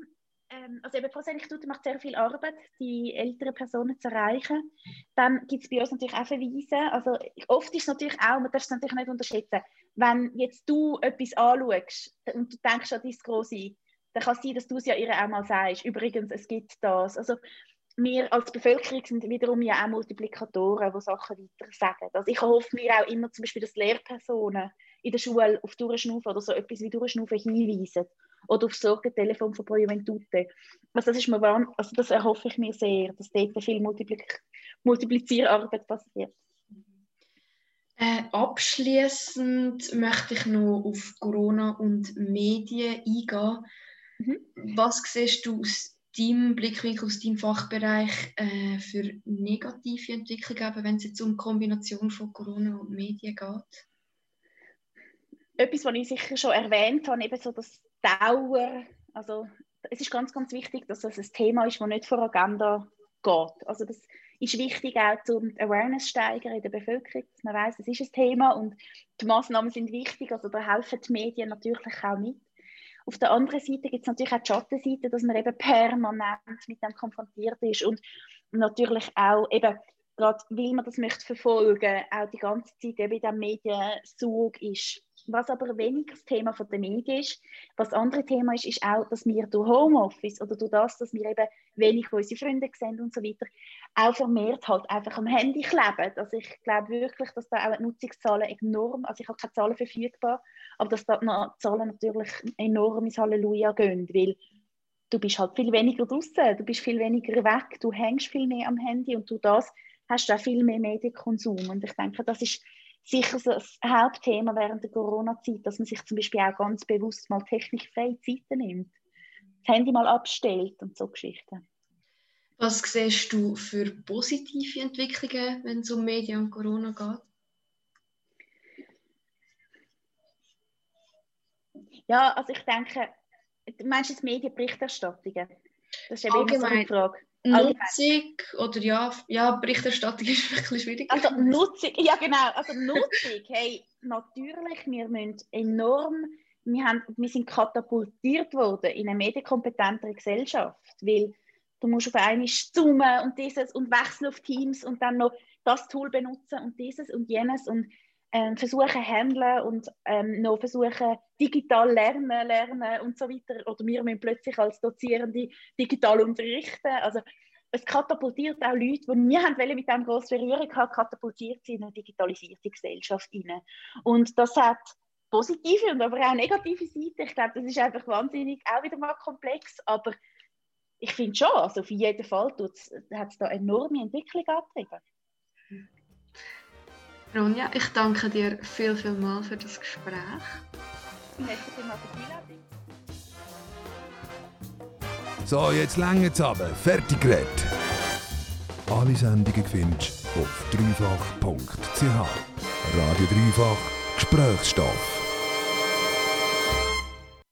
ähm, also eben Prosenektute macht sehr viel Arbeit, die älteren Personen zu erreichen. Dann gibt es bei uns natürlich auch Verweise. Also oft ist es natürlich auch, man darf es natürlich nicht unterschätzen, wenn jetzt du etwas anschaust und du denkst an dein große dann kann es sein, dass du es ja ihr auch mal sagst, übrigens, es gibt das. Also wir als Bevölkerung sind wiederum ja auch Multiplikatoren, die Sachen weiter sagen. Also ich hoffe mir auch immer zum Beispiel, dass Lehrpersonen in der Schule auf Durchschnaufen oder so etwas wie Durchschnaufen hinweisen oder auf Sorgentelefon von Pro Juventute. Also das, ist mir also das erhoffe ich mir sehr, dass dort viel Multiplik Multiplizierarbeit passiert. Äh, abschließend möchte ich noch auf Corona und Medien eingehen. Mhm. Was siehst du aus deinem Blickwinkel, aus deinem Fachbereich äh, für negative Entwicklungen, wenn es jetzt um die Kombination von Corona und Medien geht? Etwas, was ich sicher schon erwähnt habe, eben so das Dauer, also es ist ganz, ganz wichtig, dass das ein Thema ist, das nicht vor Agenda geht. Also das ist wichtig auch zum Awareness steigern in der Bevölkerung, dass man weiß, es ist ein Thema und die Massnahmen sind wichtig, also da helfen die Medien natürlich auch mit. Auf der anderen Seite gibt es natürlich auch die Schattenseite, dass man eben permanent mit dem konfrontiert ist und natürlich auch eben, gerade weil man das möchte verfolgen, auch die ganze Zeit eben in diesem Mediensug ist. Was aber weniger das Thema von der Medien ist, was andere Thema ist, ist auch, dass wir durch Homeoffice oder durch das, dass wir eben wenig unsere Freunde sehen und so weiter, auch vermehrt halt einfach am Handy kleben. Also ich glaube wirklich, dass da auch die Nutzungszahlen enorm, also ich habe keine Zahlen verfügbar, aber dass da die Zahlen natürlich enorm ins Halleluja gehen, weil du bist halt viel weniger draußen, du bist viel weniger weg, du hängst viel mehr am Handy und du das hast du auch viel mehr Medienkonsum und ich denke, das ist sicher so das Hauptthema während der Corona-Zeit, dass man sich zum Beispiel auch ganz bewusst mal technikfreie Zeiten nimmt, das Handy mal abstellt und so Geschichten. Was siehst du für positive Entwicklungen, wenn es um Medien und Corona geht? Ja, also ich denke, du meinst jetzt Medienberichterstattungen? Das ist eben Allgemein. immer so eine Frage. Nutzung oder ja, ja, Berichterstattung [LAUGHS] ist wirklich schwierig. Also Nutzung, ja genau, also Nutzung, hey, natürlich, wir müssen enorm, wir, haben, wir sind katapultiert worden in eine medienkompetentere Gesellschaft, weil du musst auf einmal zoomen und dieses und wechseln auf Teams und dann noch das Tool benutzen und dieses und jenes und ähm, versuchen handeln und ähm, noch versuchen digital lernen, lernen und so weiter. Oder wir müssen plötzlich als Dozierende digital unterrichten. Also es katapultiert auch Leute, die nie haben mit diesem grossen Berührung haben, katapultiert sie in eine digitalisierte Gesellschaft hinein. Und das hat positive und aber auch negative Seiten. Ich glaube, das ist einfach wahnsinnig auch wieder mal komplex, aber ich finde schon, also auf jeden Fall hat es da enorme Entwicklung angetrieben. Ronja, ich danke dir viel, viel mal für das Gespräch. Merci vielmals für die Einladung. So, jetzt länger zusammen. Fertig geredet. Alle Sendungen findest du auf dreifach.ch. Radio Dreifach Gesprächsstoff.